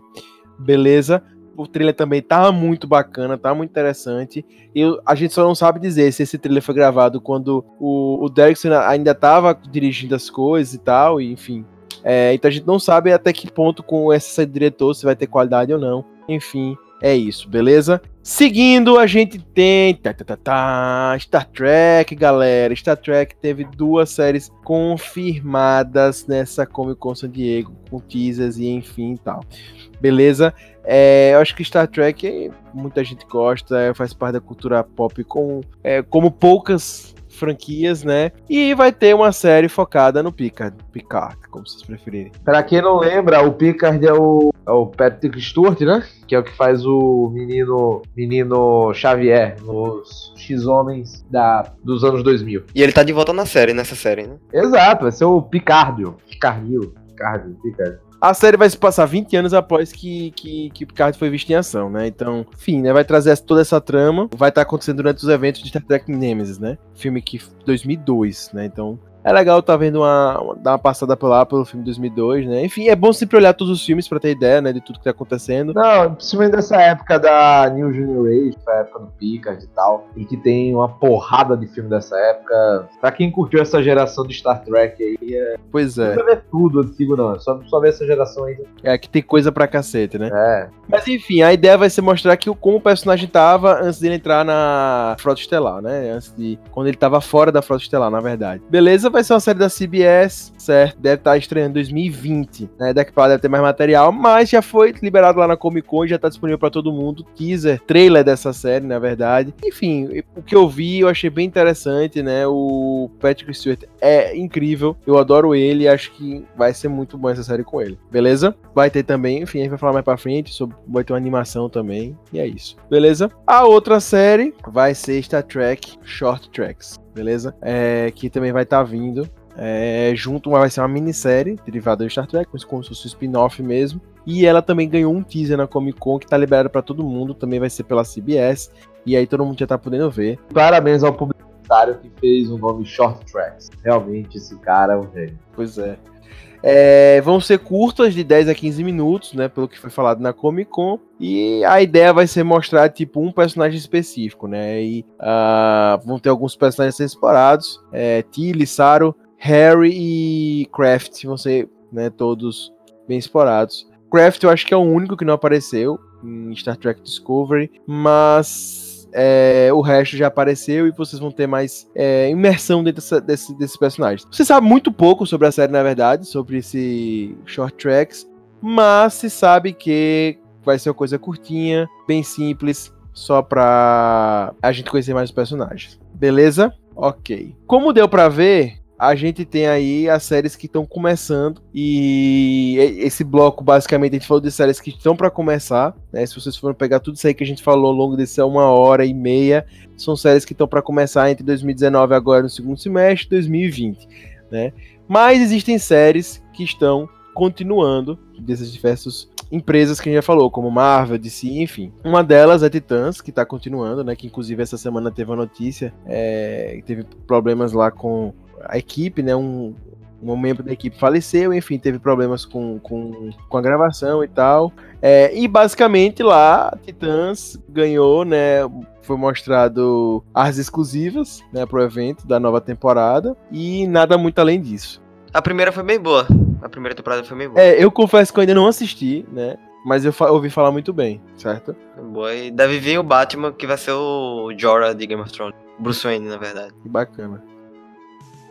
Beleza? o trailer também tá muito bacana, tá muito interessante. E a gente só não sabe dizer se esse trailer foi gravado quando o, o Derrickson ainda tava dirigindo as coisas e tal, e enfim. É, então a gente não sabe até que ponto com esse diretor se vai ter qualidade ou não. Enfim, é isso, beleza? Seguindo, a gente tem tá, tá, tá, tá, Star Trek, galera. Star Trek teve duas séries confirmadas nessa Comic Con San Diego, com teasers e enfim tal. Beleza? É, eu acho que Star Trek muita gente gosta, faz parte da cultura pop com, é, como poucas franquias, né? E vai ter uma série focada no Picard, Picard, como vocês preferirem.
Pra quem não lembra, o Picard é o, é o Patrick Stewart, né? Que é o que faz o menino, menino Xavier nos X-Homens da, dos anos 2000.
E ele tá de volta na série, nessa série, né?
Exato, vai ser o Picardio. Picardio. Picardio, Picard.
A série vai se passar 20 anos após que, que, que Picard foi visto em ação, né? Então, enfim, né? Vai trazer toda essa trama. Vai estar acontecendo durante os eventos de Star Trek Nemesis, né? Filme que 2002, né? Então, é legal tá vendo uma, uma, dar uma passada por lá pelo filme 2002, né? Enfim, é bom sempre olhar todos os filmes para ter ideia, né, de tudo que tá acontecendo.
Não, principalmente dessa época da New Generation, a época do Picard e tal, e que tem uma porrada de filme dessa época. Pra quem curtiu essa geração de Star Trek aí, é...
Pois é.
Não ver tudo antigo não, só, só ver essa geração aí.
É, que tem coisa pra cacete, né?
É.
Mas enfim, a ideia vai ser mostrar que como o personagem tava antes dele entrar na Frota Estelar, né? Antes de... Quando ele tava fora da Frota Estelar, na verdade. Beleza, vai ser uma série da CBS certo? Deve estar estreando em 2020, né? Daqui para deve ter mais material, mas já foi liberado lá na Comic Con, já está disponível para todo mundo. Teaser, trailer dessa série, na verdade. Enfim, o que eu vi, eu achei bem interessante, né? O Patrick Stewart é incrível, eu adoro ele, acho que vai ser muito bom essa série com ele, beleza? Vai ter também, enfim, a gente vai falar mais pra frente, sobre, vai ter uma animação também, e é isso, beleza? A outra série vai ser Star Trek Short Tracks, beleza? É, que também vai estar tá vindo. É, junto vai ser uma minissérie derivada de Star Trek, como se fosse um spin-off mesmo. E ela também ganhou um teaser na Comic Con que tá liberado para todo mundo, também vai ser pela CBS. E aí todo mundo já tá podendo ver.
Parabéns ao publicitário que fez o nome Short Tracks. Realmente esse cara é um gênio.
Pois é. É, vão ser curtas de 10 a 15 minutos, né? Pelo que foi falado na Comic Con. E a ideia vai ser mostrar, tipo, um personagem específico, né? E uh, vão ter alguns personagens explorados. É, Tilly, Saro, Harry e Kraft vão ser né, todos bem explorados. Kraft eu acho que é o único que não apareceu em Star Trek Discovery, mas é, o resto já apareceu e vocês vão ter mais é, imersão dentro dessa, desse, desses personagens. Você sabe muito pouco sobre a série, na verdade, sobre esse Short Tracks, mas se sabe que vai ser uma coisa curtinha, bem simples, só pra a gente conhecer mais os personagens. Beleza? Ok. Como deu para ver, a gente tem aí as séries que estão começando e esse bloco basicamente a gente falou de séries que estão para começar, né? Se vocês forem pegar tudo isso aí que a gente falou ao longo desse uma hora e meia, são séries que estão para começar entre 2019 agora no segundo semestre, 2020, né? Mas existem séries que estão continuando dessas diversas empresas que a gente já falou, como Marvel, DC, enfim. Uma delas é Titãs, que tá continuando, né? Que inclusive essa semana teve uma notícia, é, teve problemas lá com a equipe, né? Um, um membro da equipe faleceu, enfim, teve problemas com, com, com a gravação e tal. É, e basicamente lá, Titãs ganhou, né? Foi mostrado as exclusivas, né, pro evento da nova temporada e nada muito além disso.
A primeira foi bem boa. A primeira temporada foi bem boa.
É, eu confesso que eu ainda não assisti, né? Mas eu ouvi falar muito bem, certo?
Boa. E deve vir o Batman, que vai ser o Jorah de Game of Thrones. Bruce Wayne, na verdade.
Que bacana.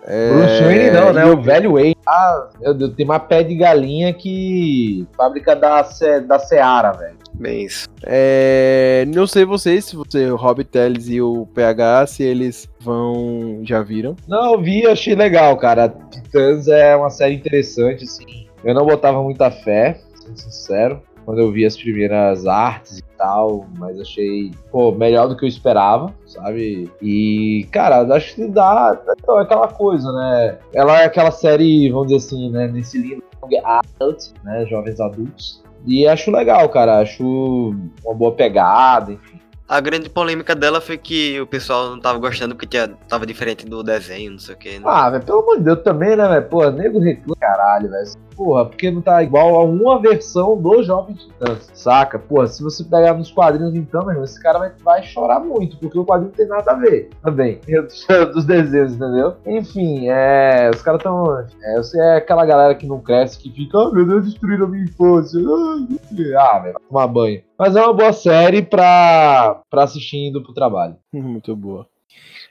É... Bruce Wayne não, né? O velho Wayne. Ah, meu Deus, tem uma pé de galinha que. Fábrica da, Ce... da Seara, velho.
Bem isso.
É... Não sei vocês, se você, o Rob Teles e o PH, se eles vão. Já viram?
Não, eu vi, achei legal, cara. Titãs é uma série interessante, assim. Eu não botava muita fé, sendo sincero quando eu vi as primeiras artes e tal, mas achei, pô, melhor do que eu esperava, sabe? E, cara, acho que dá, então, é aquela coisa, né? Ela é aquela série, vamos dizer assim, né, nesse lindo adult, né, jovens adultos. E acho legal, cara, acho uma boa pegada, enfim.
A grande polêmica dela foi que o pessoal não tava gostando porque tinha, tava diferente do desenho, não sei o que. Né?
Ah, velho, pelo amor de Deus, também, né, velho? Pô, nego reclama, caralho, velho. Porra, porque não tá igual a uma versão do Jovem Titãs, saca? Porra, se você pegar nos quadrinhos então, meu irmão, esse cara vai, vai chorar muito, porque o quadrinho não tem nada a ver também. Dos desenhos, entendeu? Enfim, é. Os caras tão. É, você é aquela galera que não cresce, que fica, ah, meu Deus, destruíram a minha infância. Ah, velho, vai tomar banho. Mas é uma boa série pra, pra assistir indo pro trabalho.
Muito boa.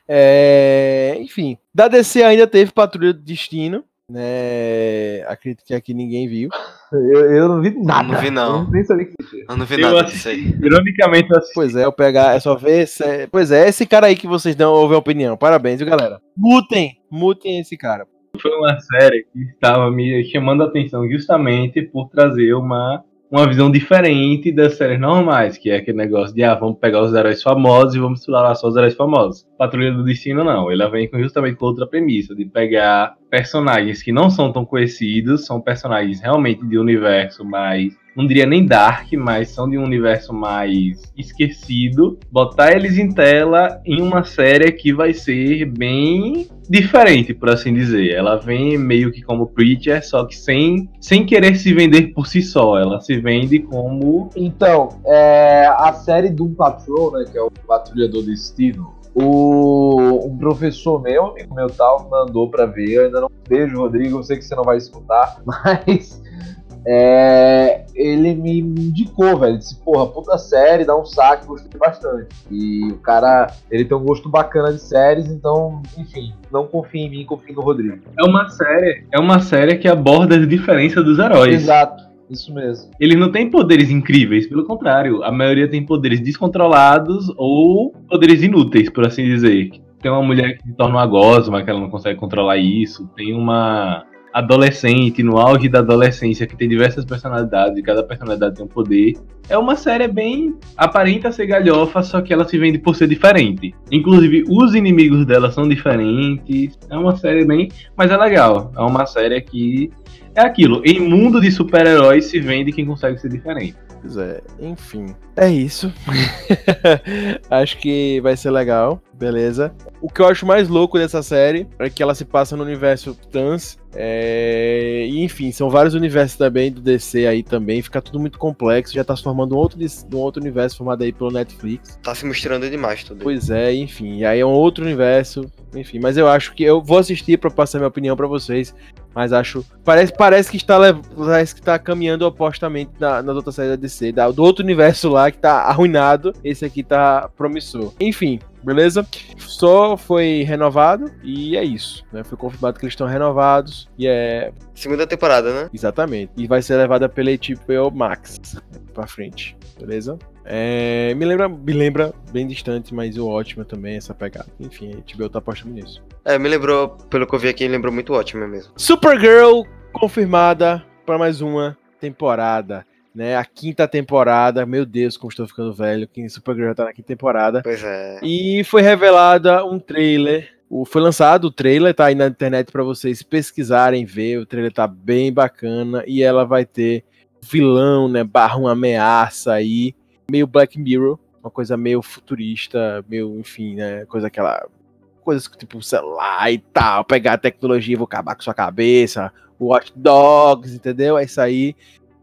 É, enfim, da DC ainda teve Patrulha do Destino, né? Acredito que aqui ninguém viu.
Eu, eu não vi nada.
Eu não vi, não.
Eu nem sabia que existia.
Eu não vi
Eu
nada
assisti.
disso aí.
Ironicamente, eu assisti.
Pois é, eu pegar, é só ver. se- Pois é, esse cara aí que vocês dão ouvem opinião. Parabéns, viu, galera? Mutem, mutem esse cara.
foi uma série que estava me chamando a atenção justamente por trazer uma, uma visão diferente das séries normais, que é aquele negócio de, ah, vamos pegar os heróis famosos e vamos explorar só os heróis famosos. Patrulha do Destino, não. Ela vem justamente com outra premissa, de pegar personagens que não são tão conhecidos, são personagens realmente de universo mais, não diria nem dark, mas são de um universo mais esquecido, botar eles em tela em uma série que vai ser bem diferente, por assim dizer. Ela vem meio que como Preacher, só que sem, sem querer se vender por si só. Ela se vende como.
Então, é, a série Doom Patrol, né, que é o Patrulha do Destino, o, um professor meu, amigo meu tal, mandou pra ver. Eu ainda não beijo, Rodrigo, eu sei que você não vai escutar, mas é, ele me indicou, velho. Disse, porra, puta série, dá um saque, gostei bastante. E o cara, ele tem um gosto bacana de séries, então, enfim, não confia em mim, confia no Rodrigo.
É uma série, é uma série que aborda as diferenças dos heróis.
Exato, isso mesmo.
Eles não têm poderes incríveis, pelo contrário, a maioria tem poderes descontrolados ou poderes inúteis, por assim dizer. Tem uma mulher que se torna uma gosma, que ela não consegue controlar isso. Tem uma adolescente no auge da adolescência que tem diversas personalidades e cada personalidade tem um poder. É uma série bem aparenta ser galhofa, só que ela se vende por ser diferente. Inclusive, os inimigos dela são diferentes. É uma série bem. Mas é legal. É uma série que. É aquilo. Em mundo de super-heróis se vende quem consegue ser diferente.
Pois é, enfim. É isso. acho que vai ser legal, beleza. O que eu acho mais louco dessa série é que ela se passa no universo Titãs. É... E enfim, são vários universos também do DC aí também. Fica tudo muito complexo. Já tá se formando um outro, um outro universo formado aí pelo Netflix.
Tá se misturando demais tudo.
Pois é, enfim. E aí é um outro universo. Enfim, mas eu acho que eu vou assistir pra passar minha opinião pra vocês. Mas acho. Parece, parece que está parece que está caminhando opostamente na, nas outras séries da DC. Da, do outro universo lá que tá arruinado. Esse aqui tá promissor. Enfim, beleza? Só foi renovado e é isso. Né? Foi confirmado que eles estão renovados. E é.
Segunda temporada, né?
Exatamente. E vai ser levada pela HBO Max pra frente. Beleza? É, me, lembra, me lembra bem distante, mas o ótimo também, essa pegada. Enfim, a HBO tá apostando nisso.
É, me lembrou, pelo que eu vi aqui, me lembrou muito ótimo mesmo.
Supergirl confirmada para mais uma temporada, né? A quinta temporada. Meu Deus, como estou ficando velho. Que Supergirl já tá na quinta temporada.
Pois é.
E foi revelada um trailer. O, foi lançado o trailer, tá aí na internet para vocês pesquisarem, ver. O trailer tá bem bacana e ela vai ter vilão, né? Barra uma ameaça aí, meio Black Mirror, uma coisa meio futurista, meio, enfim, né? Coisa aquela coisas que, tipo celular e tal, pegar a tecnologia e vou acabar com sua cabeça, Watch Dogs, entendeu? É isso aí.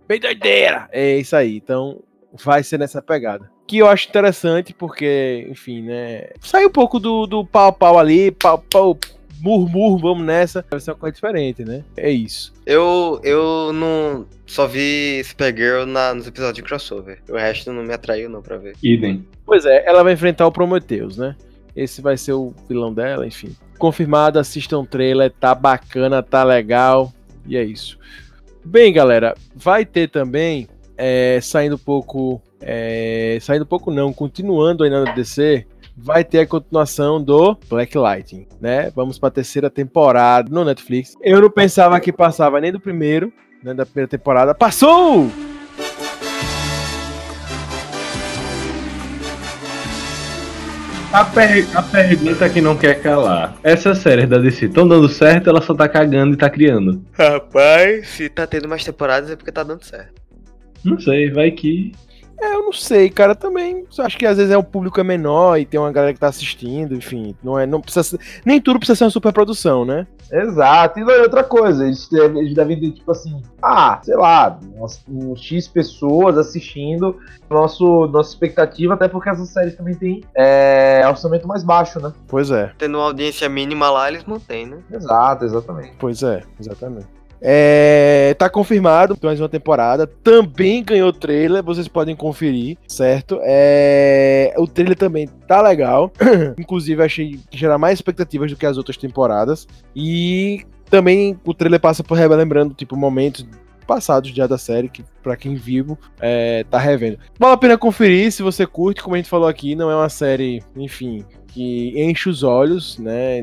Bem doideira! É isso aí. Então, vai ser nessa pegada. Que eu acho interessante, porque, enfim, né? Sai um pouco do, do pau pau ali, pau pau, murmur, vamos nessa. Vai ser uma coisa diferente, né? É isso.
Eu, eu não só vi Supergirl na, nos episódios de crossover. O resto não me atraiu não pra ver.
Idem.
Pois é, ela vai enfrentar o Prometheus, né? Esse vai ser o vilão dela, enfim. Confirmado, assistam o trailer, tá bacana, tá legal. E é isso. Bem, galera, vai ter também, é, saindo um pouco. é, saindo um pouco não, continuando ainda na DC, vai ter a continuação do Black Lightning, né? Vamos pra terceira temporada no Netflix. Eu não pensava que passava nem do primeiro, né, da primeira temporada. Passou!
A, per- a pergunta que não quer calar. Essas séries da DC estão dando certo, ela só tá cagando e tá criando.
Rapaz, se tá tendo mais temporadas é porque tá dando certo.
Não sei, vai que.
É, eu não sei, cara, também. Acho que às vezes é um público é menor e tem uma galera que tá assistindo, enfim, não é, não precisa ser- nem tudo precisa ser uma superprodução, né?
Exato, e não é outra coisa, eles devem, eles devem ter, tipo assim, ah, sei lá, uns, uns X pessoas assistindo, nosso, nossa expectativa, até porque essas séries também tem é, orçamento mais baixo, né?
Pois é,
Tendo uma audiência mínima lá, eles mantêm, né?
Exato, exatamente.
pois é, exatamente. É, tá confirmado mais uma temporada. Também ganhou trailer, vocês podem conferir, certo? É, o trailer também tá legal. Inclusive, achei que gera mais expectativas do que as outras temporadas. E também o trailer passa por relembrando, tipo, momentos passados já da série, que pra quem vivo é, tá revendo. Vale a pena conferir se você curte, como a gente falou aqui, não é uma série, enfim, que enche os olhos, né?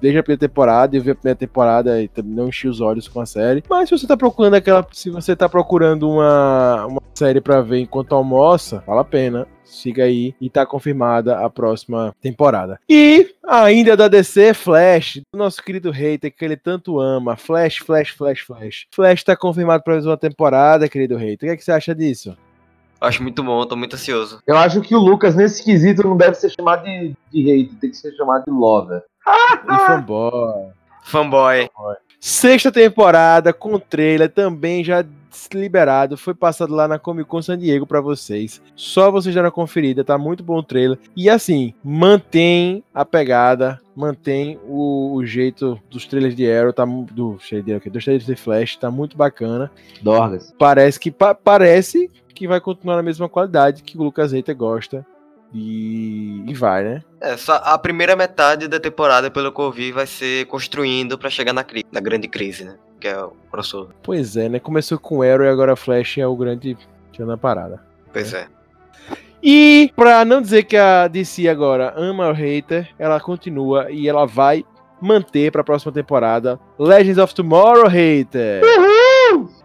Desde a primeira temporada, eu vi a primeira temporada e também não enchi os olhos com a série. Mas se você tá procurando aquela. Se você tá procurando uma, uma série pra ver enquanto almoça, vale a pena. Siga aí e tá confirmada a próxima temporada. E ainda da DC, Flash, do nosso querido hater que ele tanto ama. Flash, Flash, Flash, Flash. Flash tá confirmado pra mais uma temporada, querido hater. O que, é que você acha disso?
Acho muito bom, tô muito ansioso.
Eu acho que o Lucas, nesse quesito, não deve ser chamado de, de hate, tem que ser chamado de lover.
E fanboy.
Fanboy.
Sexta temporada com trailer também já liberado, foi passado lá na Comic Con San Diego pra vocês. Só vocês deram uma conferida, tá muito bom o trailer. E assim, mantém a pegada, mantém o, o jeito dos trailers de Arrow, tá do, de- dos trailers de Flash, tá muito bacana.
Dorgas.
Parece que pa- parece que vai continuar na mesma qualidade que o Lucas Reiter gosta. E, e vai, né?
É, só a primeira metade da temporada, pelo que eu vi, vai ser construindo pra chegar na, na grande crise, né? Que é o crossover.
Pois é, né? Começou com Arrow e agora Flash é o grande tchan da parada.
Pois é.
E pra não dizer que a DC agora ama o hater, ela continua e ela vai manter pra próxima temporada Legends of Tomorrow hater.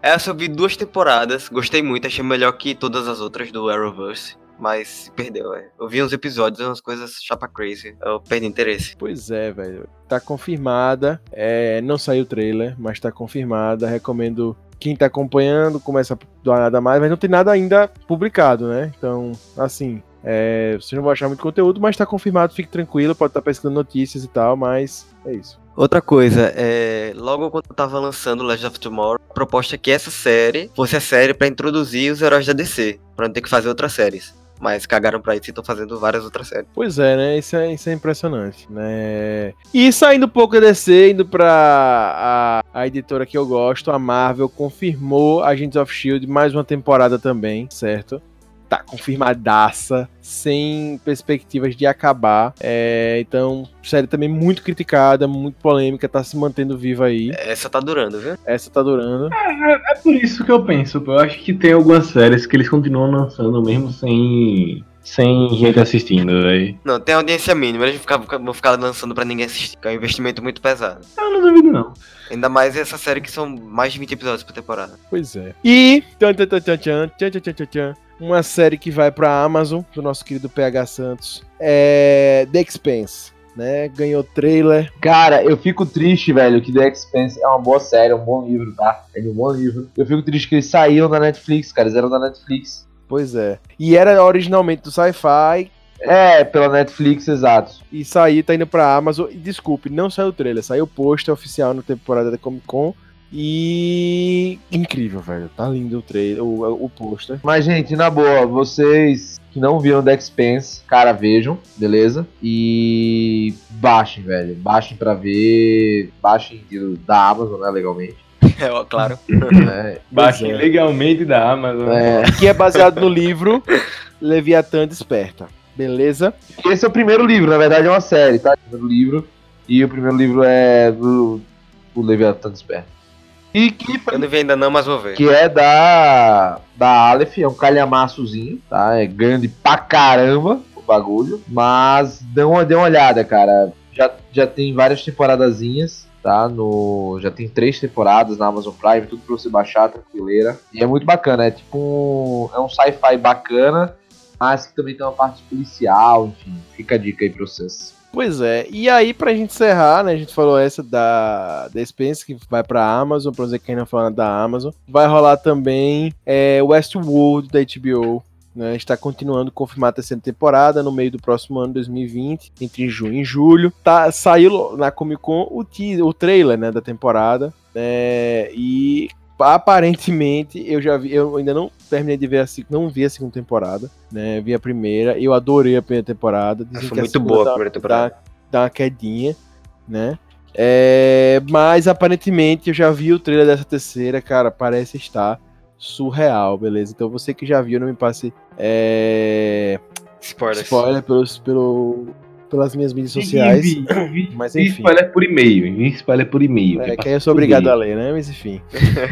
Essa eu vi duas temporadas, gostei muito, achei melhor que todas as outras do Arrowverse. Mas se perdeu, é. Eu vi uns episódios, umas coisas chapa crazy. Eu perdi interesse.
Pois é, velho. Tá confirmada. É, não saiu o trailer, mas tá confirmada. Recomendo quem tá acompanhando, começa a doar nada mais, mas não tem nada ainda publicado, né? Então, assim, é, vocês não vão achar muito conteúdo, mas tá confirmado, fique tranquilo, pode estar pesquisando notícias e tal, mas é isso.
Outra coisa, é, logo quando eu tava lançando Legend of Tomorrow, a proposta é que essa série fosse a série pra introduzir os heróis da DC, pra não ter que fazer outras séries. Mas cagaram pra isso e estão fazendo várias outras séries.
Pois é, né? Isso é, isso é impressionante, né? E saindo um pouco da DC, indo pra a, a editora que eu gosto, a Marvel, confirmou Agents of S.H.I.E.L.D. mais uma temporada também, certo? tá confirmadaça, sem perspectivas de acabar. É, então, série também muito criticada, muito polêmica, tá se mantendo viva aí.
Essa tá durando, viu?
Essa tá durando.
É, é, é por isso que eu penso, eu acho que tem algumas séries que eles continuam lançando mesmo sem sem gente assistindo, velho.
Não, tem audiência mínima, eles vão ficar, vão ficar lançando pra ninguém assistir, que é um investimento muito pesado.
Eu não duvido, não.
Ainda mais essa série que são mais de 20 episódios por temporada.
Pois é. E. Tchan, tchan, tchan, tchan, tchan, tchan, tchan, tchan uma série que vai pra Amazon, do nosso querido PH Santos. É. The Expense. Né? Ganhou trailer.
Cara, eu fico triste, velho, que The Expanse é uma boa série, é um bom livro, tá? É um bom livro. Eu fico triste que eles saíram da Netflix, cara, eles eram da Netflix.
Pois é. E era originalmente do Sci-Fi.
É, pela Netflix, exato.
E saiu, tá indo pra Amazon. E desculpe, não saiu o trailer. Saiu o pôster oficial na temporada da Comic Con. E. Incrível, velho. Tá lindo o trailer, o, o pôster.
Mas, gente, na boa, vocês que não viram The Expanse, cara, vejam, beleza? E baixem, velho. Baixem pra ver. Baixem da Amazon, né, legalmente.
É, ó, claro.
É,
Baixem
é.
legalmente da Amazon.
é.
Que é baseado no livro Leviatã Desperta. Beleza?
Esse é o primeiro livro, na verdade é uma série, tá? O primeiro livro. E o primeiro livro é do, do Leviathan Desperta. E que, foi-
Eu não vi ainda não, mas vou ver.
que é da. Da Aleph, é um calhamaçozinho, tá? É grande pra caramba o bagulho. Mas dê uma, dê uma olhada, cara. Já, já tem várias temporadazinhas, tá? No, já tem três temporadas na Amazon Prime, tudo pra você baixar, tranquileira. E é muito bacana, é tipo um. É um sci-fi bacana, mas que também tem uma parte policial, enfim. Fica a dica aí pra vocês.
Pois é. E aí, pra gente encerrar, né? A gente falou essa da, da Spence, que vai pra Amazon, pra dizer que ainda falando da Amazon. Vai rolar também é, Westworld da HBO. Né, está continuando confirmar a terceira temporada no meio do próximo ano, 2020, entre junho e julho. Tá, saiu na Comic Con o, teaser, o trailer né, da temporada. Né, e aparentemente eu já vi, eu ainda não terminei de ver a não vi a segunda temporada, né? Vi a primeira, eu adorei a primeira temporada.
Dizem Foi muito boa a primeira temporada. Dá,
dá uma quedinha, né? É, mas aparentemente eu já vi o trailer dessa terceira, cara, parece estar surreal, beleza? Então você que já viu, não me passe é, spoiler pelos, pelo, pelas minhas mídias sociais.
Mas enfim. Spoiler por e-mail, spoiler por e-mail.
É, que aí eu sou obrigado a ler, né? Mas enfim.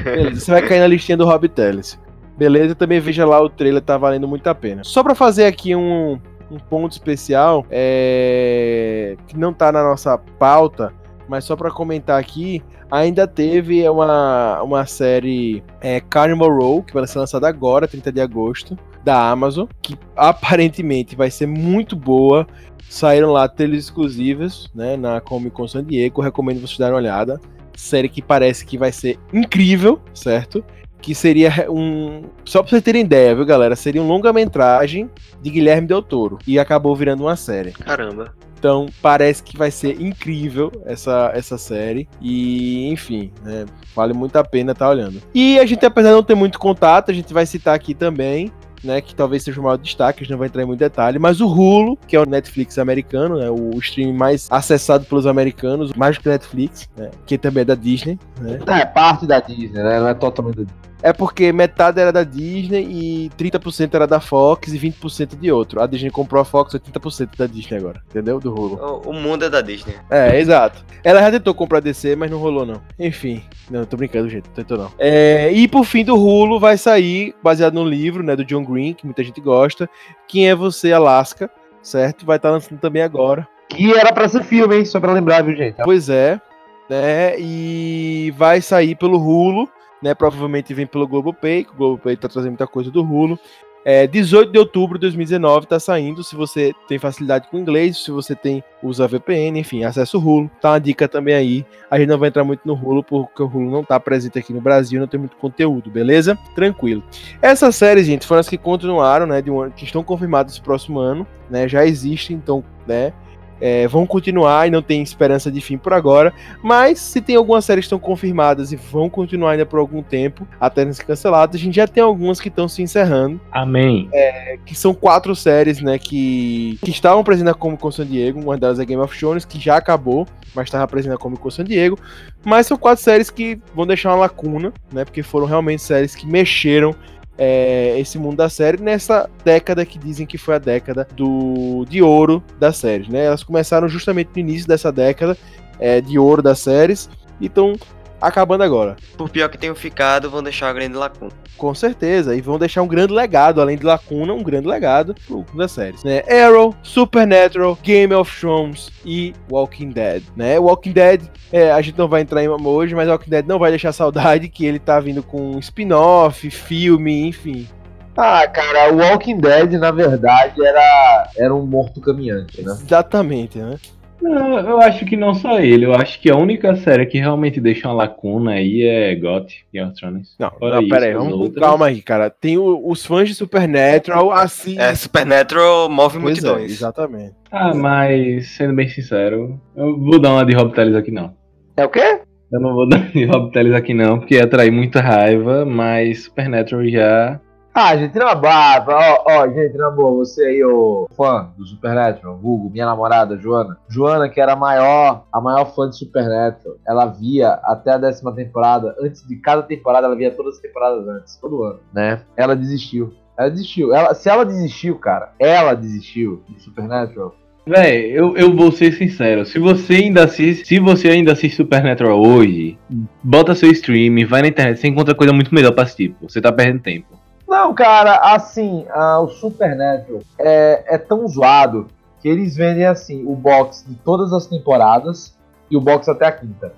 beleza, você vai cair na listinha do Rob Telles. Beleza, também veja lá o trailer, tá valendo muito a pena. Só para fazer aqui um, um ponto especial, é, que não tá na nossa pauta, mas só para comentar aqui, ainda teve uma, uma série é, Carnival Row, que vai ser lançada agora, 30 de agosto, da Amazon, que aparentemente vai ser muito boa. Saíram lá trailers exclusivas, né, na Comic Con San Diego, recomendo vocês darem uma olhada. Série que parece que vai ser incrível, certo? Que seria um. Só pra vocês terem ideia, viu, galera? Seria um longa-metragem de Guilherme Del Toro. E acabou virando uma série.
Caramba.
Então parece que vai ser incrível essa, essa série. E, enfim, né, vale muito a pena estar tá olhando. E a gente, apesar de não ter muito contato, a gente vai citar aqui também. Né, que talvez seja o maior destaque, a gente não vai entrar em muito detalhe, mas o Hulu, que é o Netflix americano, né, o stream mais acessado pelos americanos, mais do que Netflix, né, que também é da Disney. Né.
É, parte da Disney, né, não é totalmente da Disney.
É porque metade era da Disney e 30% era da Fox e 20% de outro. A Disney comprou a Fox 80% da Disney agora, entendeu? Do Hulu.
O, mundo é da Disney.
É, exato. Ela já tentou comprar a DC, mas não rolou não. Enfim, não, tô brincando, gente, não tentou não. É, e por fim do Hulu vai sair, baseado no livro, né, do John Green, que muita gente gosta, Quem é Você, Alaska, certo? Vai estar tá lançando também agora.
Que era para ser filme, hein? Só pra lembrar, viu, gente?
Pois é, né? E vai sair pelo Hulu né? Provavelmente vem pelo Globopay, que o Globopay tá trazendo muita coisa do Hulu. É, 18 de outubro de 2019 tá saindo. Se você tem facilidade com inglês, se você tem usa VPN, enfim, acesso o Hulu. Tá uma dica também aí. A gente não vai entrar muito no Hulu porque o Hulu não tá presente aqui no Brasil, não tem muito conteúdo, beleza? Tranquilo. Essas séries, gente, foram as que continuaram, né, de um ano, que estão confirmadas esse próximo ano, né? Já existem, então, né? É, vão continuar e não tem esperança de fim por agora. Mas se tem algumas séries que estão confirmadas e vão continuar ainda por algum tempo, até não ser canceladas, a gente já tem algumas que estão se encerrando.
Amém.
É, que são quatro séries, né, que, que estavam presentes na Comic Con San Diego. Uma delas é Game of Thrones, que já acabou, mas estava presente na Comic Con San Diego. Mas são quatro séries que vão deixar uma lacuna, né, porque foram realmente séries que mexeram é, esse mundo da série nessa década que dizem que foi a década do, de ouro das séries, né? Elas começaram justamente no início dessa década é, de ouro das séries, então acabando agora.
Por pior que tenham ficado, vão deixar uma grande lacuna.
Com certeza, e vão deixar um grande legado, além de lacuna, um grande legado pro das séries, né? Arrow, Supernatural, Game of Thrones e Walking Dead, né? Walking Dead, é, a gente não vai entrar em hoje, mas Walking Dead não vai deixar saudade que ele tá vindo com spin-off, filme, enfim.
Ah, cara, o Walking Dead, na verdade, era, era um morto caminhante, né?
Exatamente, né?
Não, eu acho que não só ele. Eu acho que a única série que realmente deixa uma lacuna aí é GOT, Game of Thrones.
Não, não pera aí, vamos, calma aí, cara. Tem o, os fãs de Supernatural, assim...
É, Supernatural move muito
é, exatamente.
Ah, mas, sendo bem sincero, eu vou dar uma de Rob Teles aqui não.
É o quê?
Eu não vou dar de Rob Teles aqui não, porque ia atrair muita raiva, mas Supernatural já
ah, gente, na barba, ó, ó, gente, na boa, você aí, o fã do Supernatural, Google, minha namorada, Joana. Joana, que era a maior, a maior fã de Supernatural, ela via até a décima temporada, antes de cada temporada, ela via todas as temporadas antes, todo ano, né? Ela desistiu. Ela desistiu. Ela, se ela desistiu, cara, ela desistiu de Supernatural.
Véi, eu, eu vou ser sincero. Se você ainda assiste, se você ainda assiste Supernatural hoje, bota seu stream, vai na internet, você encontra coisa muito melhor pra assistir. Você tá perdendo tempo.
Não, cara, assim, o Supernatural é, é tão zoado que eles vendem assim o box de todas as temporadas e o box até a quinta.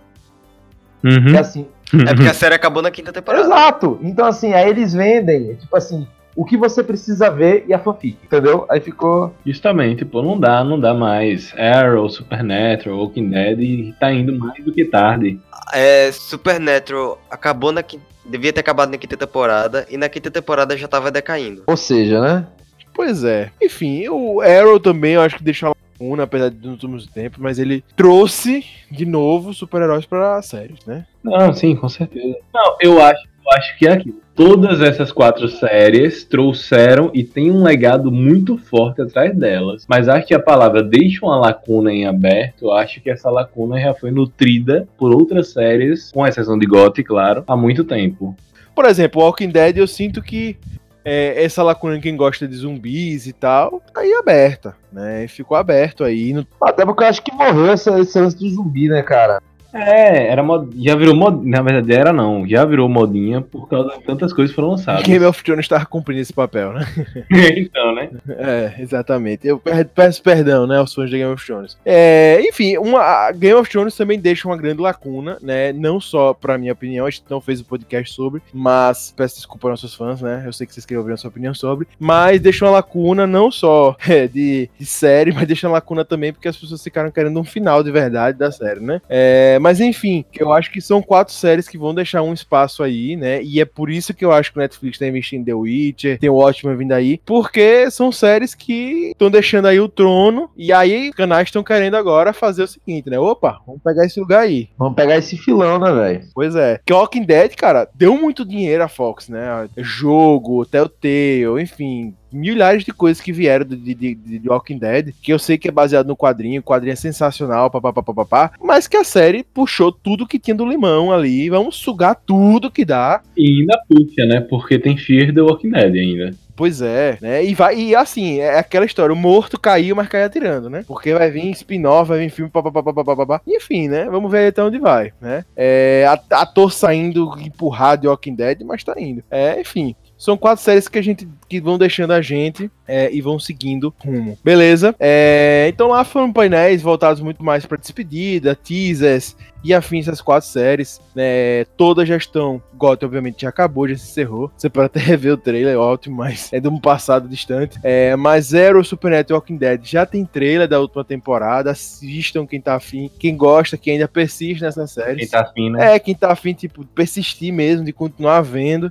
Uhum.
É assim.
É porque a série acabou na quinta temporada.
Exato. Então, assim, aí eles vendem, tipo assim, o que você precisa ver e a fanfic, entendeu? Aí ficou.
Justamente, pô, não dá, não dá mais. Arrow, Supernatural, Walking Dead e tá indo mais do que tarde.
É, Supernatural acabou na quinta. Devia ter acabado na quinta temporada e na quinta temporada já tava decaindo.
Ou seja, né?
Pois é. Enfim, o Arrow também eu acho que deixou uma apesar de nos últimos tempos, mas ele trouxe de novo super-heróis pra séries, né?
Não, sim, com certeza. Não, eu acho, acho que é aquilo. Todas essas quatro séries trouxeram e tem um legado muito forte atrás delas. Mas acho que a palavra deixa uma lacuna em aberto. Acho que essa lacuna já foi nutrida por outras séries, com exceção de GOT, claro, há muito tempo.
Por exemplo, Walking Dead eu sinto que é, essa lacuna em quem gosta de zumbis e tal, tá aí aberta, né? Ficou aberto aí. No...
Até porque eu acho que morreu essa, esse lance de zumbi, né, cara?
É, era mod... já virou mod... Na verdade era não, já virou modinha por causa de tantas coisas que foram lançadas.
Game of Thrones tava cumprindo esse papel, né?
então, né?
É, exatamente. Eu pe- peço perdão, né, aos fãs de Game of Thrones. É, enfim, uma, a Game of Thrones também deixa uma grande lacuna, né? Não só pra minha opinião, a gente não fez o podcast sobre, mas peço desculpa aos nossos fãs, né? Eu sei que vocês queriam ouvir a sua opinião sobre, mas deixa uma lacuna não só é, de, de série, mas deixa uma lacuna também porque as pessoas ficaram querendo um final de verdade da série, né? É, mas enfim, eu acho que são quatro séries que vão deixar um espaço aí, né? E é por isso que eu acho que o Netflix tá investindo em The Witcher, tem o Watchmen vindo aí, porque são séries que estão deixando aí o trono, e aí os canais estão querendo agora fazer o seguinte, né? Opa, vamos pegar esse lugar aí.
Vamos pegar esse filão, né, velho?
Pois é. Que Walking Dead, cara, deu muito dinheiro à Fox, né? Jogo, Telltale, enfim. Milhares de coisas que vieram de, de, de, Walking Dead, que eu sei que é baseado no quadrinho, o quadrinho é sensacional, papapá, mas que a série puxou tudo que tinha do limão ali, vamos sugar tudo que dá,
E ainda puxa, né? Porque tem Fear the Walking Dead ainda.
Pois é, né? E vai e assim, é aquela história, o morto caiu, mas cai atirando, né? Porque vai vir spin-off, vai vir filme, papapá, enfim, né? Vamos ver até onde vai, né? É, a- ator saindo empurrado de Walking Dead, mas tá indo. É, enfim. São quatro séries que a gente que vão deixando a gente é, e vão seguindo rumo. Beleza? É, então lá foram painéis voltados muito mais para despedida, teasers e afins essas quatro séries. né? toda a gestão GOT, obviamente, já acabou, já se encerrou. Você pode até rever o trailer, é ótimo, mas é de um passado distante. É, mas Zero, Supernatural e Walking Dead já tem trailer da última temporada. Assistam quem tá afim, quem gosta, quem ainda persiste nessas séries.
Quem tá afim, né?
É, quem tá afim, tipo, persistir mesmo, de continuar vendo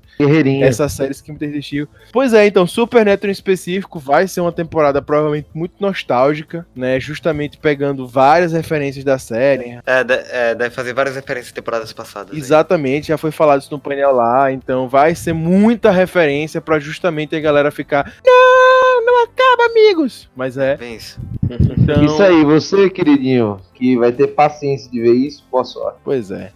essas séries que muita gente assistiu. Pois é, então, Supernatural em específico vai ser uma temporada provavelmente muito nostálgica, né? Justamente pegando várias referências da série.
É, de- é, deve fazer várias referências a temporadas passadas. aí.
Exatamente, já foi falado isso no painel lá, então vai ser muita referência pra justamente a galera ficar. Não, não acaba, amigos! Mas é.
Bem isso.
Então,
Isso aí, você, queridinho, que vai ter paciência de ver isso, boa sorte.
Pois é.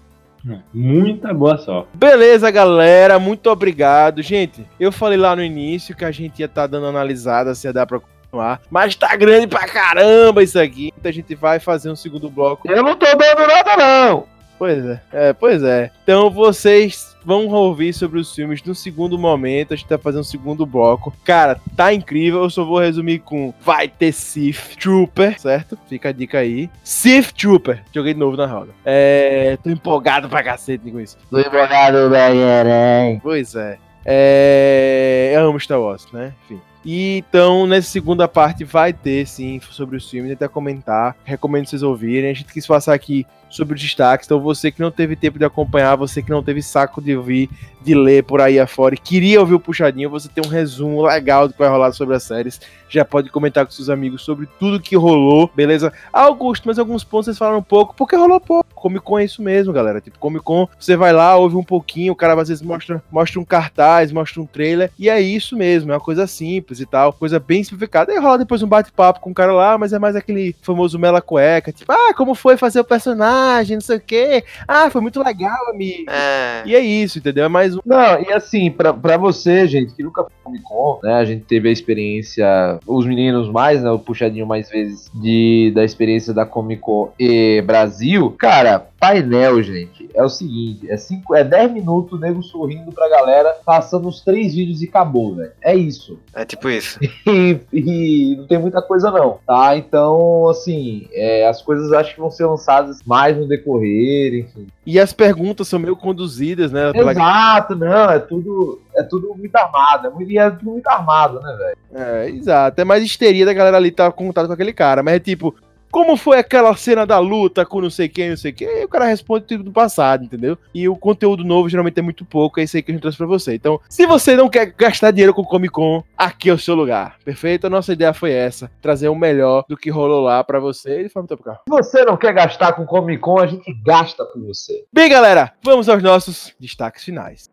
Muita boa sorte.
Beleza, galera, muito obrigado. Gente, eu falei lá no início que a gente ia estar dando analisada se ia dar pra continuar, mas tá grande pra caramba isso aqui. Então a gente vai fazer um segundo bloco.
Eu não tô dando nada, não!
Pois é, é, pois é. Então vocês vão ouvir sobre os filmes no segundo momento. A gente tá fazendo um segundo bloco. Cara, tá incrível. Eu só vou resumir com vai ter Sith Trooper, certo? Fica a dica aí. Sith Trooper. Joguei de novo na roda. É, tô empolgado pra cacete com isso.
Tô empolgado, velho.
Pois é. É. Eu amo Star Wars, né? Enfim. E então, nessa segunda parte, vai ter sim sobre os filmes, até comentar. Recomendo vocês ouvirem. A gente quis passar aqui sobre os destaques. Então, você que não teve tempo de acompanhar, você que não teve saco de ouvir, de ler por aí afora e queria ouvir o puxadinho, você tem um resumo legal do que vai rolar sobre as séries. Já pode comentar com seus amigos sobre tudo que rolou, beleza? Augusto, mas alguns pontos vocês falaram pouco, porque rolou pouco. Comic Con é isso mesmo, galera. Tipo, Comic Con, você vai lá, ouve um pouquinho, o cara às vezes mostra, mostra um cartaz, mostra um trailer, e é isso mesmo, é uma coisa simples e tal, coisa bem simplificada. Aí rola depois um bate-papo com o cara lá, mas é mais aquele famoso mela cueca, tipo, ah, como foi fazer o personagem, não sei o quê. Ah, foi muito legal, amigo.
É.
E é isso, entendeu? É mais um.
Não, e assim, pra, pra você, gente, que nunca foi Comic Con, né? A gente teve a experiência, os meninos mais, né? O puxadinho mais vezes de, da experiência da Comic Con e Brasil. Cara, painel, gente, é o seguinte: é, cinco, é 10 minutos o nego sorrindo pra galera, passando os três vídeos e acabou, velho. É isso.
É tipo isso.
E, e não tem muita coisa, não, tá? Então, assim, é, as coisas acho que vão ser lançadas mais no decorrer, enfim.
E as perguntas são meio conduzidas, né? pela-
Exato, não, é tudo, é tudo muito armado, é muito, e é tudo muito armado, né, velho?
É, exato. É mais histeria da galera ali tá contato com aquele cara. Mas é tipo, como foi aquela cena da luta com não sei quem, não sei quem? E o cara responde tudo do passado, entendeu? E o conteúdo novo geralmente é muito pouco, é isso aí que a gente trouxe pra você. Então, se você não quer gastar dinheiro com Comic Con, aqui é o seu lugar. Perfeito? A nossa ideia foi essa: trazer o melhor do que rolou lá pra você e foi muito carro.
Se você não quer gastar com Comic Con, a gente gasta por você.
Bem, galera, vamos aos nossos destaques finais.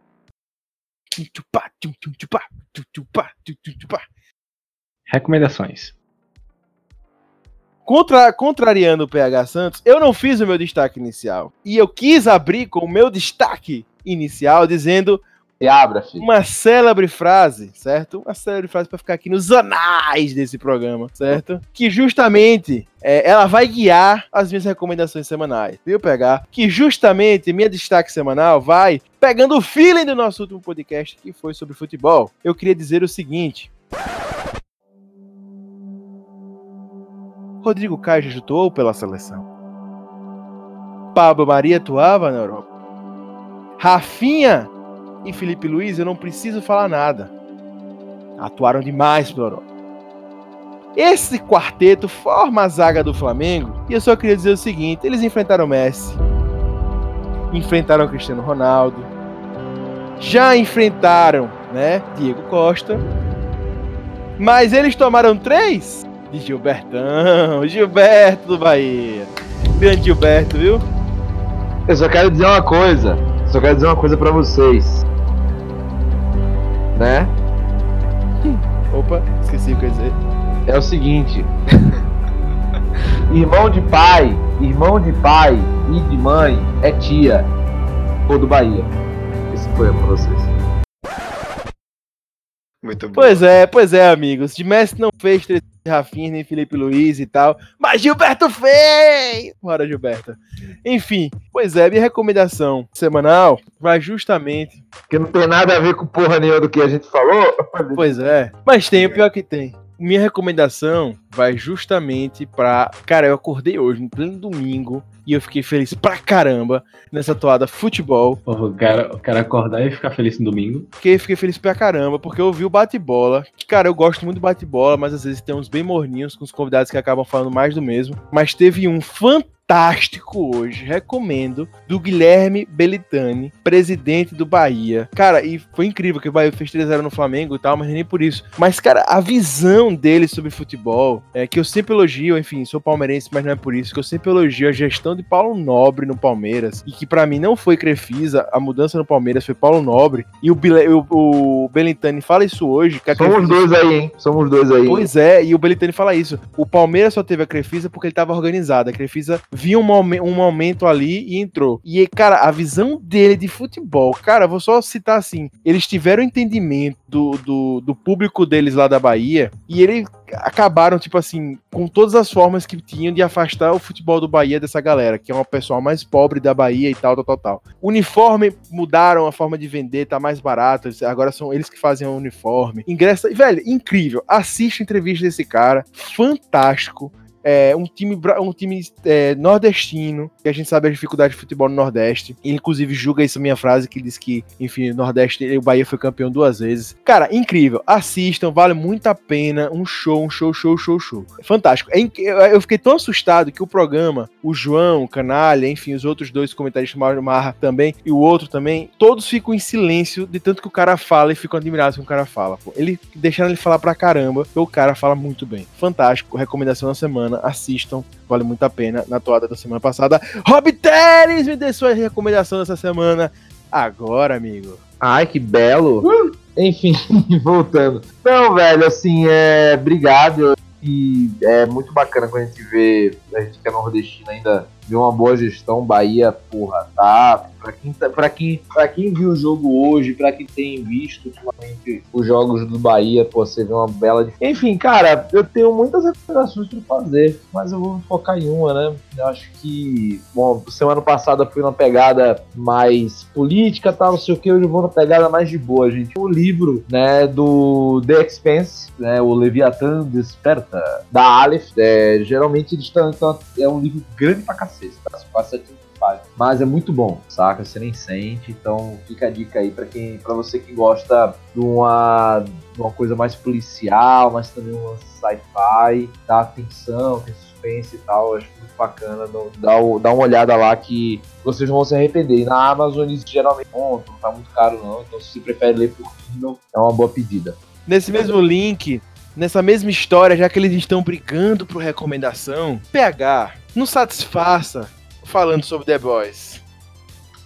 Tum, Contra- contrariando o PH Santos, eu não fiz o meu destaque inicial. E eu quis abrir com o meu destaque inicial dizendo
E abra, filho.
uma célebre frase, certo? Uma célebre frase para ficar aqui nos anais desse programa, certo? Que justamente é, ela vai guiar as minhas recomendações semanais, viu, PH? Que justamente minha destaque semanal vai pegando o feeling do nosso último podcast que foi sobre futebol. Eu queria dizer o seguinte. Rodrigo Caio já atuou pela seleção. Pablo Maria atuava na Europa. Rafinha e Felipe Luiz, eu não preciso falar nada. Atuaram demais pela Europa. Esse quarteto forma a zaga do Flamengo e eu só queria dizer o seguinte: eles enfrentaram Messi, enfrentaram Cristiano Ronaldo, já enfrentaram, né, Diego Costa, mas eles tomaram três de Gilbertão, Gilberto do Bahia. Grande Gilberto, viu?
Eu só quero dizer uma coisa. Só quero dizer uma coisa pra vocês. Né?
Opa, esqueci o que eu ia dizer.
É o seguinte. irmão de pai, irmão de pai e de mãe é tia. Ou do Bahia. Esse foi pra vocês.
Muito bom.
Pois é, pois é, amigos. De Messi não fez três Rafinha nem Felipe Luiz e tal, mas Gilberto fez! Bora, Gilberto. Enfim, pois é, minha recomendação semanal vai justamente.
Que não tem nada a ver com porra nenhuma do que a gente falou.
Pois é, mas tem, o pior que tem. Minha recomendação vai justamente pra. Cara, eu acordei hoje, no pleno domingo, e eu fiquei feliz pra caramba nessa toada futebol.
Porra, o cara, o cara acordar e ficar feliz no domingo.
Fiquei, fiquei feliz pra caramba, porque eu vi o bate-bola. Que, cara, eu gosto muito do bate-bola, mas às vezes tem uns bem morninhos com os convidados que acabam falando mais do mesmo. Mas teve um fantástico hoje, recomendo, do Guilherme Belitani, presidente do Bahia. Cara, e foi incrível que o Bahia fez 3x0 no Flamengo e tal, mas nem por isso. Mas, cara, a visão dele sobre futebol, é que eu sempre elogio, enfim, sou palmeirense, mas não é por isso, que eu sempre elogio a gestão de Paulo Nobre no Palmeiras, e que pra mim não foi Crefisa, a mudança no Palmeiras foi Paulo Nobre, e o, Bile- o, o Belintani fala isso hoje, que
Somos
Crefisa-
dois aí, hein? Somos dois aí.
Pois é, e o Belitani fala isso. O Palmeiras só teve a Crefisa porque ele tava organizado. A Crefisa viu um, um momento ali e entrou. E, cara, a visão dele de futebol, cara, vou só citar assim: eles tiveram entendimento do, do, do público deles lá da Bahia e eles acabaram, tipo assim, com todas as formas que tinham de afastar o futebol do Bahia dessa galera, que é uma pessoa mais pobre da Bahia e tal, tal, tal, tal. Uniforme mudaram a forma de vender, tá mais barato. Agora são eles que fazem o uniforme. Ingresso, velho, incrível. Assiste a entrevista desse cara, fantástico. É um time, um time é, nordestino, que a gente sabe a dificuldade de futebol no Nordeste. Ele, inclusive, julga essa minha frase que diz que, enfim, o Nordeste, o Bahia foi campeão duas vezes. Cara, incrível. Assistam, vale muito a pena. Um show, um show, show, show, show. Fantástico. É eu fiquei tão assustado que o programa, o João, o Canalha, enfim, os outros dois comentaristas, o Mauro Marra também, e o outro também, todos ficam em silêncio de tanto que o cara fala e ficam admirados com o cara fala. Pô. Ele deixaram ele falar pra caramba, porque o cara fala muito bem. Fantástico. Recomendação da semana. Assistam. Vale muito a pena. Na toada da semana passada. Rob Teres me dê sua recomendação dessa semana. Agora, amigo.
Ai, que belo. Enfim, voltando. Não, velho, assim, é. Obrigado. E é muito bacana quando a gente vê a gente que é nordestino ainda vê uma boa gestão, Bahia, porra, tá. Pra quem, tá, pra quem, pra quem viu o jogo hoje, pra quem tem visto ultimamente os jogos do Bahia, pô, você vê uma bela. Enfim, cara, eu tenho muitas recomendações pra fazer, mas eu vou focar em uma, né? Eu acho que, bom, semana passada fui numa pegada mais política, tal, não sei o que, hoje eu vou numa pegada mais de boa, gente. O livro, né, do The Expense, né, o Leviathan Desperta, da Aleph, é, geralmente eles estão, é um livro grande pra cacete, tá? 70 páginas. Mas é muito bom, saca? Você nem sente, então fica a dica aí pra quem, para você que gosta de uma, de uma coisa mais policial, mas também uma sci-fi, dá atenção, tem suspense e tal, acho muito bacana, dá, dá uma olhada lá que vocês não vão se arrepender. E na Amazon isso geralmente não, não tá muito caro não, então se você prefere ler por Kindle, é uma boa pedida.
Nesse mesmo link, nessa mesma história, já que eles estão brigando por recomendação, PH, não satisfaça falando sobre The Boys.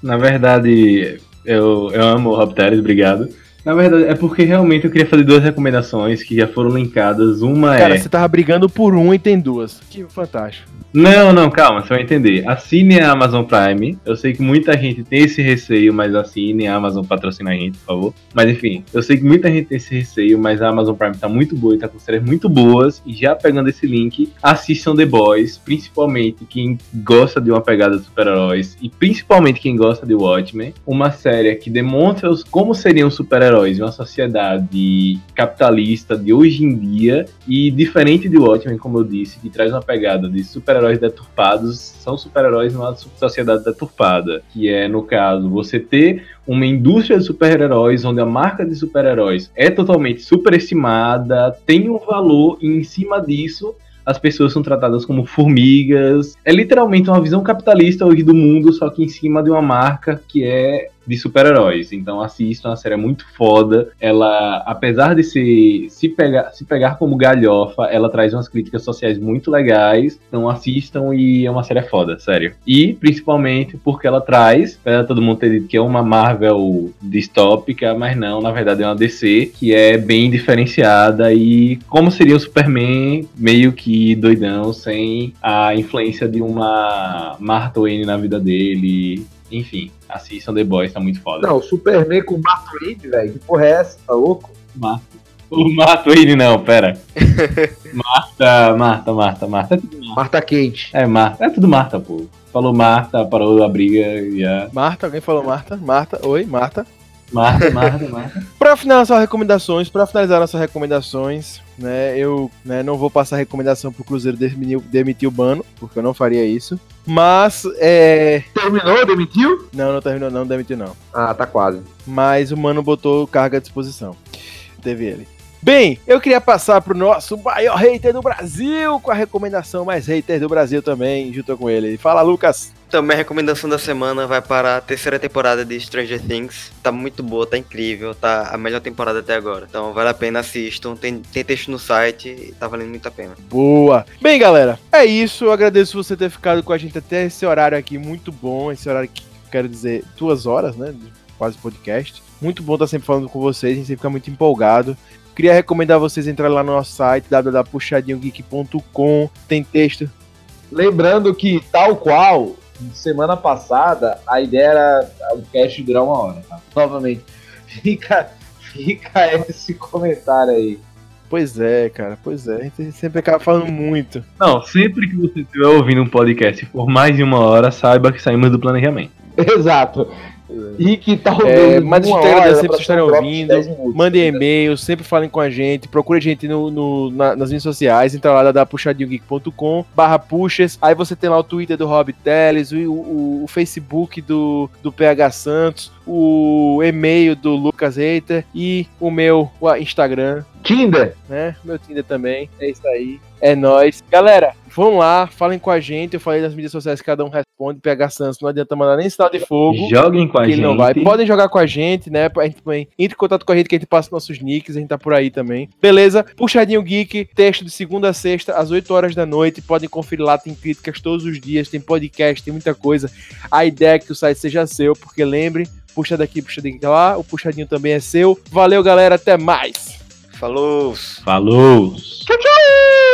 Na verdade, eu, eu amo o Rob Teres, obrigado. Na verdade, é porque realmente eu queria fazer duas recomendações que já foram linkadas. Uma
Cara,
é.
Cara, você tava brigando por um e tem duas. Que fantástico.
Não, não, calma, você vai entender. Assine a Amazon Prime. Eu sei que muita gente tem esse receio, mas assine a Amazon patrocina a gente, por favor. Mas enfim, eu sei que muita gente tem esse receio, mas a Amazon Prime tá muito boa e tá com séries muito boas. E já pegando esse link, assistam The Boys, principalmente quem gosta de uma pegada de super-heróis e principalmente quem gosta de Watchmen. Uma série que demonstra como seriam super-heróis em uma sociedade capitalista de hoje em dia e diferente de Watchmen, como eu disse, que traz uma pegada de super super-heróis deturpados são super-heróis numa sociedade deturpada. Que é, no caso, você ter uma indústria de super-heróis onde a marca de super-heróis é totalmente superestimada, tem um valor e em cima disso as pessoas são tratadas como formigas. É literalmente uma visão capitalista hoje do mundo, só que em cima de uma marca que é de super-heróis. Então assistam, a série é muito foda. Ela, apesar de se, se, pegar, se pegar como galhofa, ela traz umas críticas sociais muito legais. Então assistam e é uma série foda, sério. E principalmente porque ela traz, apesar todo mundo ter dito que é uma Marvel distópica, mas não, na verdade é uma DC que é bem diferenciada e como seria o Superman meio que doidão sem a influência de uma Martha Wayne na vida dele enfim, assistam The Boys, tá muito foda.
Não, o Superman com o Mark Reed, velho. Que porra é essa? Tá louco?
Marta. O Marta Wayne não, pera. Marta, Marta, Marta, Marta. É tudo
Marta. Marta Kate.
É, Marta. É tudo Marta, pô. Falou Marta, parou a briga e a...
Marta, alguém falou Marta? Marta, oi, Marta.
Marta, Marta, Marta.
pra finalizar nossas recomendações, pra finalizar nossas recomendações, né, eu né, não vou passar recomendação pro Cruzeiro demitir, demitir o Bano, porque eu não faria isso. Mas, é.
Terminou? Demitiu?
Não, não terminou, não, demitiu não.
Ah, tá quase.
Mas o mano botou carga à disposição. Teve ele. Bem, eu queria passar pro nosso maior hater do Brasil, com a recomendação mais hater do Brasil também, junto com ele. Fala, Lucas!
Então, minha recomendação da semana vai para a terceira temporada de Stranger Things. Tá muito boa, tá incrível, tá a melhor temporada até agora. Então, vale a pena, assistam. Tem, tem texto no site tá valendo muito a pena.
Boa! Bem, galera, é isso. Eu agradeço você ter ficado com a gente até esse horário aqui, muito bom. Esse horário que quero dizer, duas horas, né? Quase podcast. Muito bom estar sempre falando com vocês, a gente sempre fica muito empolgado. Queria recomendar vocês entrarem lá no nosso site www.puxadinhogeek.com. Tem texto.
Lembrando que, tal qual, semana passada, a ideia era o cast durar uma hora. Tá? Novamente, fica, fica esse comentário aí.
Pois é, cara, pois é. A gente sempre acaba falando muito.
Não, sempre que você estiver ouvindo um podcast por mais de uma hora, saiba que saímos do planejamento.
Exato. E que talvez.
É, mas a gente agradece sempre por estarem ouvindo. Mandem e-mail, sempre falem com a gente. Procure a gente no, no na, nas redes sociais. Entra lá da puxadinhogeek.com barra puxas. Aí você tem lá o Twitter do Rob Teles, o, o, o, Facebook do, do PH Santos, o e-mail do Lucas Reiter e o meu o Instagram.
Tinder.
Né? Meu Tinder também. É isso aí. É nóis. Galera, vão lá, falem com a gente. Eu falei nas mídias sociais que cada um responde. PH Santos, não adianta mandar nem sinal de fogo.
Joguem com a gente. Não vai.
Podem jogar com a gente, né? A gente também entre em contato com a gente que a gente passa nossos nicks. A gente tá por aí também. Beleza? Puxadinho Geek, texto de segunda a sexta, às 8 horas da noite. Podem conferir lá, tem críticas todos os dias, tem podcast, tem muita coisa. A ideia é que o site seja seu, porque lembre, puxa daqui, puxa daqui lá. O puxadinho também é seu. Valeu, galera. Até mais.
Falou!
Falou!
Tchau, tchau!